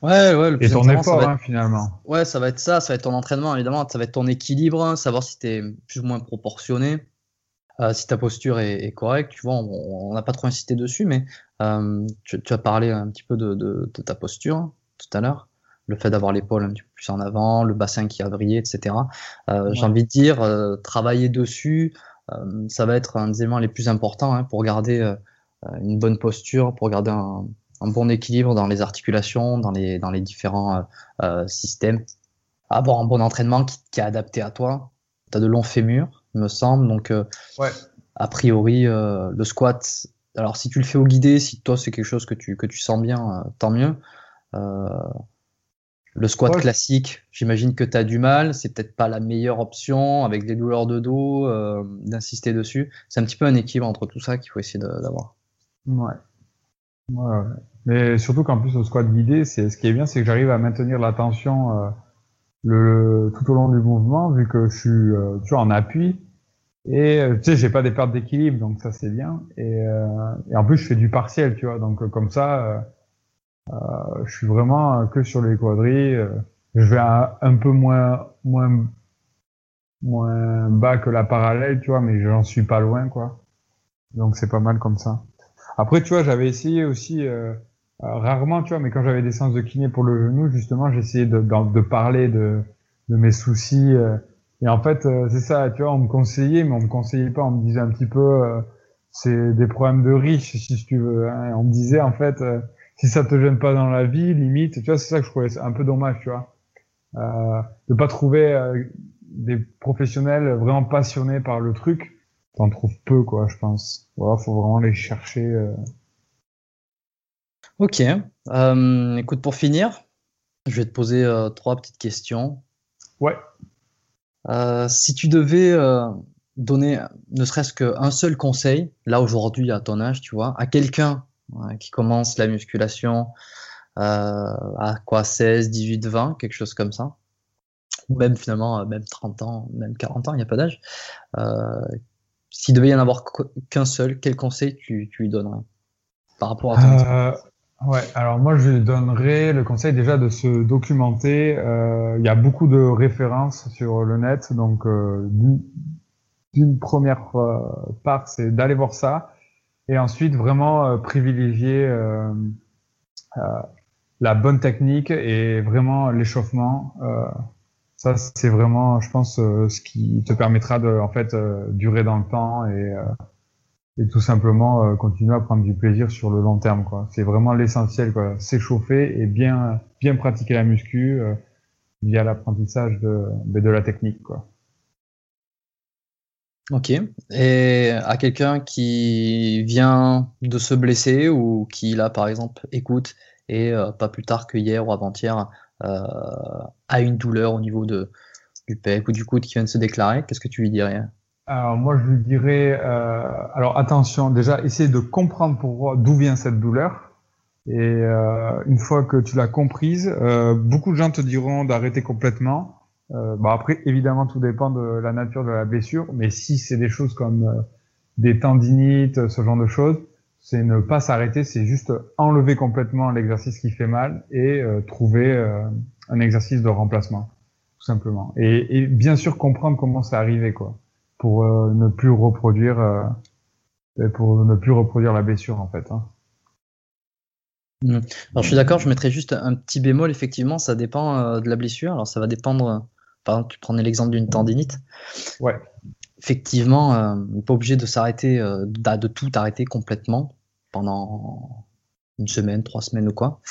ouais, ouais, et ton effort hein, finalement. Ouais, ça va être ça, ça va être ton entraînement évidemment, ça va être ton équilibre, savoir si tu es plus ou moins proportionné, euh, si ta posture est, est, correcte. Tu vois, on n'a pas trop insisté dessus, mais euh, tu, tu, as parlé un petit peu de, de, de ta posture tout à l'heure, le fait d'avoir l'épaule un petit peu plus en avant, le bassin qui a brillé, etc. Euh, ouais. J'ai envie de dire, travailler dessus, ça va être un des éléments les plus importants hein, pour garder une bonne posture pour garder un, un, bon équilibre dans les articulations, dans les, dans les différents euh, euh, systèmes. Avoir un bon entraînement qui, qui est adapté à toi. Tu as de longs fémurs, il me semble. Donc, ouais. a priori, le squat, alors si tu le fais au guidé, si toi c'est quelque chose que tu, que tu sens bien, tant mieux. Euh, le squat ouais. classique, j'imagine que tu as du mal, c'est peut-être pas la meilleure option avec des douleurs de dos, euh, d'insister dessus. C'est un petit peu un équilibre entre tout ça qu'il faut essayer d'avoir. Ouais. ouais. Mais surtout qu'en plus au squat guidé, c'est ce qui est bien, c'est que j'arrive à maintenir la tension euh, le, tout au long du mouvement, vu que je suis euh, toujours en appui. Et euh, tu sais, j'ai pas des pertes d'équilibre, donc ça c'est bien. Et, euh, et, en plus, je fais du partiel, tu vois. Donc comme ça, je suis vraiment que sur les quadris. je vais un, un peu moins moins moins bas que la parallèle, tu vois, mais j'en suis pas loin, quoi. Donc c'est pas mal comme ça. Après, tu vois, j'avais essayé aussi euh, euh, rarement, tu vois, mais quand j'avais des séances de kiné pour le genou, justement, j'essayais de, de, de, parler de, de mes soucis. Euh, et en fait, euh, c'est ça, tu vois, on me conseillait, mais on me conseillait pas. On me disait un petit peu, euh, c'est des problèmes de riches, si tu veux. Hein. On me disait, en fait, si ça te gêne pas dans la vie, limite, tu vois, c'est ça que je trouvais un peu dommage, tu vois, de pas trouver des professionnels vraiment passionnés par le truc t'en trouves peu, quoi, je pense. Voilà, faut vraiment les chercher. Euh... Ok. Euh, écoute, pour finir, je vais te poser euh, trois petites questions. Ouais. Si tu devais donner ne serait-ce qu'un seul conseil, là aujourd'hui à ton âge, tu vois, à quelqu'un qui commence la musculation à quoi 16, 18, 20, quelque chose comme ça, ou même finalement même 30 ans, même 40 ans, il n'y a pas d'âge, s'il devait y en avoir qu'un seul, quel conseil tu, tu lui donnerais par rapport à ton euh, Ouais, alors moi je lui donnerais le conseil déjà de se documenter. Euh, il y a beaucoup de références sur le net, donc euh, d'une première euh, part c'est d'aller voir ça, et ensuite vraiment privilégier la bonne technique et vraiment l'échauffement. Ça c'est vraiment, je pense, ce qui te permettra de en fait durer dans le temps et et tout simplement euh, continuer à prendre du plaisir sur le long terme. C'est vraiment l'essentiel quoi, s'échauffer et bien bien pratiquer la muscu euh, via l'apprentissage de ben, de la technique quoi. Ok. Et à quelqu'un qui vient de se blesser ou qui là par exemple écoute et euh, pas plus tard que hier ou avant-hier a une douleur au niveau de du pec ou du coude qui vient de se déclarer, qu'est-ce que tu lui dirais? Alors moi je lui dirais, euh, alors attention, déjà essayer de comprendre d'où vient cette douleur. Et euh, une fois que tu l'as comprise, euh, beaucoup de gens te diront d'arrêter complètement. Euh, bah après évidemment tout dépend de la nature de la blessure, mais si c'est des choses comme euh, des tendinites, ce genre de choses, c'est ne pas s'arrêter, c'est juste enlever complètement l'exercice qui fait mal et euh, trouver un exercice de remplacement, tout simplement. Et, et bien sûr comprendre comment c'est arrivé quoi pour euh, ne plus reproduire euh, pour ne plus reproduire la blessure en fait. Hein. Mmh. Alors je suis d'accord, je mettrais juste un petit bémol, effectivement, ça dépend euh, de la blessure. Alors ça va dépendre, par exemple, tu prenais l'exemple d'une tendinite. Ouais. Effectivement, euh, pas obligé de s'arrêter, de, tout arrêter complètement pendant une semaine, trois semaines ou quoi.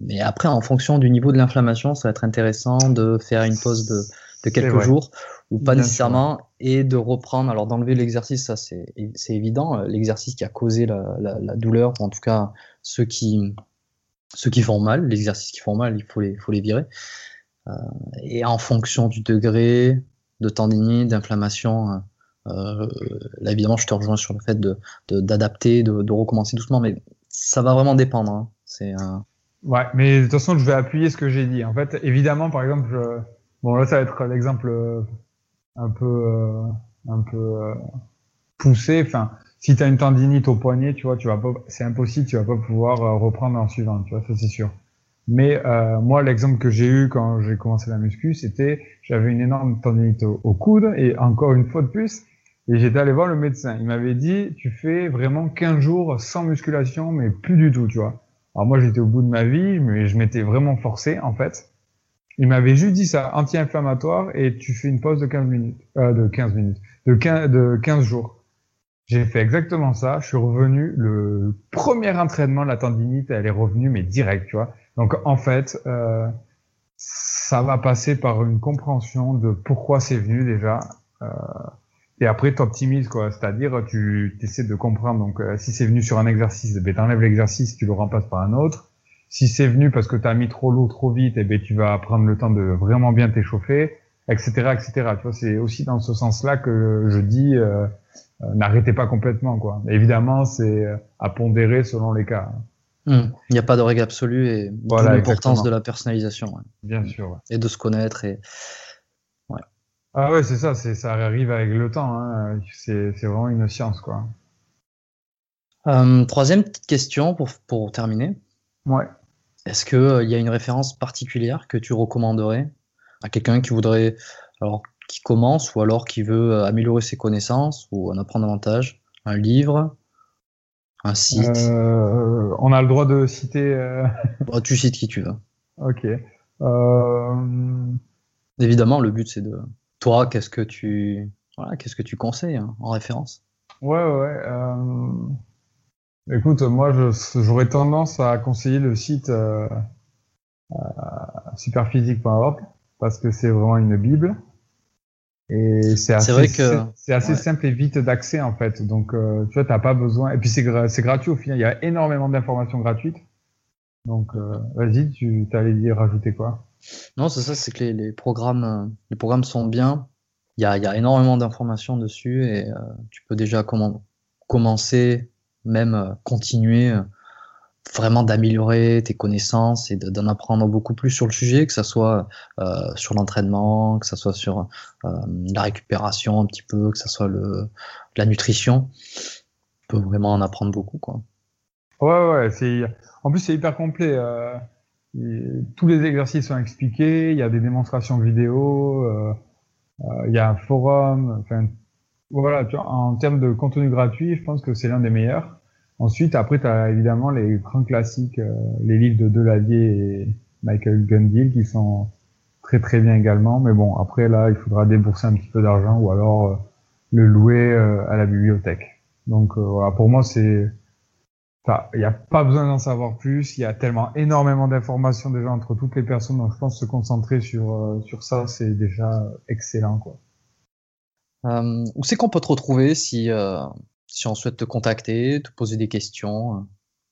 Mais après, en fonction du niveau de l'inflammation, ça va être intéressant de faire une pause de, de quelques jours ou pas nécessairement, et de reprendre, alors d'enlever l'exercice, ça c'est évident, euh, l'exercice qui a causé la, la, la, douleur, ou en tout cas ceux qui, ceux qui font mal, les exercices qui font mal, il faut les, faut les virer. Euh, et en fonction du degré de tendinite, d'inflammation, euh, là évidemment je te rejoins sur le fait d'adapter, de, de, de, recommencer doucement, mais ça va vraiment dépendre. Hein. C'est Ouais, mais de toute façon je vais appuyer ce que j'ai dit. En fait, évidemment, par exemple, bon là ça va être l'exemple euh, un peu, euh, un peu poussé. Enfin, si tu as une tendinite au poignet, tu vois, tu vas pas, c'est impossible, tu vas pas pouvoir reprendre en suivant, tu vois, ça c'est sûr. Mais euh, moi, l'exemple que j'ai eu quand j'ai commencé la muscu, c'était j'avais une énorme tendinite au, coude et encore une fois de plus, et j'étais allé voir le médecin. Il m'avait dit tu fais vraiment 15 jours sans musculation, mais plus du tout, tu vois. Alors moi, j'étais au bout de ma vie, mais je m'étais vraiment forcé en fait. Il m'avait juste dit ça, anti-inflammatoire, et tu fais une pause de 15 minutes, euh, de 15 minutes, de 15, de 15 jours. J'ai fait exactement ça. Je suis revenu. Le premier entraînement, la tendinite, elle est revenue, mais direct, tu vois. Donc en fait, euh, ça va passer par une compréhension de pourquoi c'est venu déjà. Euh, et après, t'optimises, quoi. C'est-à-dire, tu essaies de comprendre. Donc, euh, si c'est venu sur un exercice, ben, t'enlèves l'exercice, tu le remplaces par un autre. Si c'est venu parce que tu as mis trop l'eau trop vite, eh ben, tu vas prendre le temps de vraiment bien t'échauffer, etc., etc. Tu vois, c'est aussi dans ce sens-là que je dis euh, euh, n'arrêtez pas complètement, quoi. évidemment, c'est à pondérer selon les cas. Il n'y a pas de règle absolue et voilà, l'importance de la personnalisation. Ouais. Bien sûr. Ouais. Et de se connaître et. Ouais. Ah ouais, c'est ça, ça arrive avec le temps. Hein. C'est vraiment une science, quoi. Euh, troisième petite question pour, pour terminer. Ouais. Est-ce qu'il euh, y a une référence particulière que tu recommanderais à quelqu'un qui voudrait, alors qui commence ou alors qui veut euh, améliorer ses connaissances ou en apprendre davantage? Un livre? Un site euh, On a le droit de citer. Euh... Oh, tu cites qui tu veux. Ok. Euh... Évidemment, le but c'est de. Toi, qu'est-ce que tu. Voilà, qu'est-ce que tu conseilles hein, en référence? Ouais, ouais. Écoute, moi, j'aurais tendance à conseiller le site euh, euh, superphysique.org parce que c'est vraiment une bible et c'est assez, vrai que... c'est assez ouais. simple et vite d'accès en fait. Donc, euh, tu vois, t'as pas besoin. Et puis c'est gra gratuit au final. Il y a énormément d'informations gratuites. Donc, euh, vas-y, tu t'allais dire rajouter quoi? Non, c'est ça. C'est que les, les, programmes, les programmes sont bien. Il y a, y a énormément d'informations dessus et euh, tu peux déjà comment, commencer même euh, continuer euh, vraiment d'améliorer tes connaissances et d'en apprendre beaucoup plus sur le sujet, que ce soit euh, sur l'entraînement, que ce soit sur euh, la récupération un petit peu, que ce soit le, la nutrition. Tu peux vraiment en apprendre beaucoup. Quoi. Ouais, ouais, c'est. En plus, c'est hyper complet. Euh, tous les exercices sont expliqués. Il y a des démonstrations vidéo. Euh, euh, il y a un forum. Enfin, voilà. Tu vois, en termes de contenu gratuit, je pense que c'est l'un des meilleurs. Ensuite, après, tu as évidemment les grands classiques, les livres de Deladier et Michael Gundil qui sont très très bien également. Mais bon, après là, il faudra débourser un petit peu d'argent ou alors le louer à la bibliothèque. Donc voilà, pour moi, c'est il n'y a pas besoin d'en savoir plus. Il y a tellement énormément d'informations déjà entre toutes les personnes. Donc, je pense se concentrer sur, euh, sur ça, c'est déjà excellent, quoi. Euh, où c'est qu'on peut te retrouver si, euh, si on souhaite te contacter, te poser des questions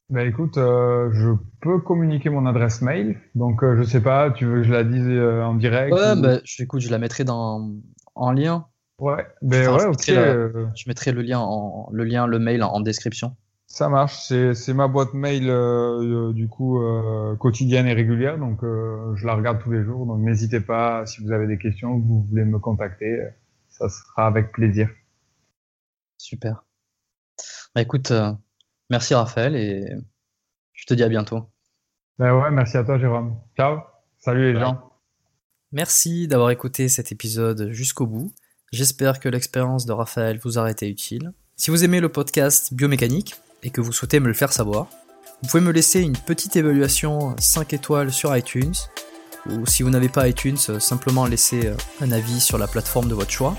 Ben écoute, euh, je peux communiquer mon adresse mail. Donc, je sais pas, tu veux que je la dise en direct Ouais, ben, écoute, je la mettrai dans, en lien. Ouais, ben ouais, ok. je mettrai le lien, en, le lien, le mail en description. Ça marche, c'est ma boîte mail euh, euh, du coup euh, quotidienne et régulière, donc je la regarde tous les jours. Donc n'hésitez pas, si vous avez des questions, vous voulez me contacter, ça sera avec plaisir. Super. Bah, écoute, merci Raphaël et je te dis à bientôt. Ben ouais, merci à toi Jérôme. Ciao, salut les gens. Merci d'avoir écouté cet épisode jusqu'au bout. J'espère que l'expérience de Raphaël vous aura été utile. Si vous aimez le podcast Biomécanique, et que vous souhaitez me le faire savoir, vous pouvez me laisser une petite évaluation 5 étoiles sur iTunes, ou si vous n'avez pas iTunes, euh, simplement laisser euh, un avis sur la plateforme de votre choix.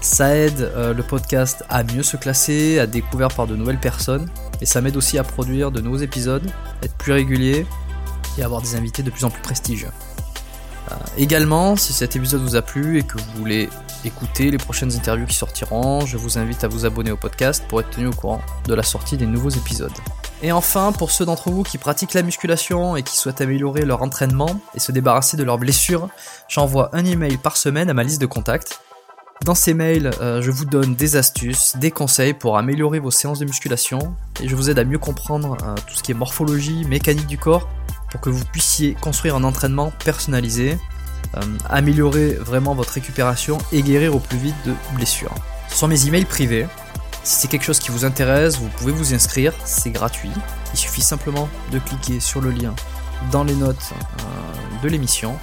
Ça aide euh, le podcast à mieux se classer, à découvert par de nouvelles personnes, et ça m'aide aussi à produire de nouveaux épisodes, être plus régulier et avoir des invités de plus en plus prestigieux. également, si cet épisode vous a plu et que vous voulez écouter les prochaines interviews qui sortiront. Je vous invite à vous abonner au podcast pour être tenu au courant de la sortie des nouveaux épisodes. Et enfin, pour ceux d'entre vous qui pratiquent la musculation et qui souhaitent améliorer leur entraînement et se débarrasser de leurs blessures, j'envoie un email par semaine à ma liste de contacts. Dans ces mails, euh, je vous donne des astuces, des conseils pour améliorer vos séances de musculation et je vous aide à mieux comprendre euh, tout ce qui est morphologie, mécanique du corps pour que vous puissiez construire un entraînement personnalisé euh, améliorer vraiment votre récupération et guérir au plus vite de blessures. Ce sont mes emails privés. Si c'est quelque chose qui vous intéresse, vous pouvez vous inscrire, c'est gratuit. Il suffit simplement de cliquer sur le lien dans les notes de l'émission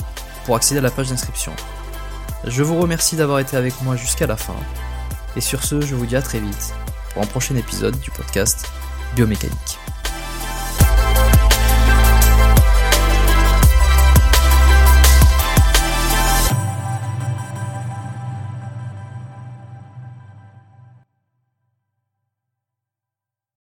pour accéder à la page d'inscription. Je vous remercie d'avoir été avec moi jusqu'à la fin. Et sur ce, je vous dis à très vite pour un prochain épisode du podcast Biomécanique.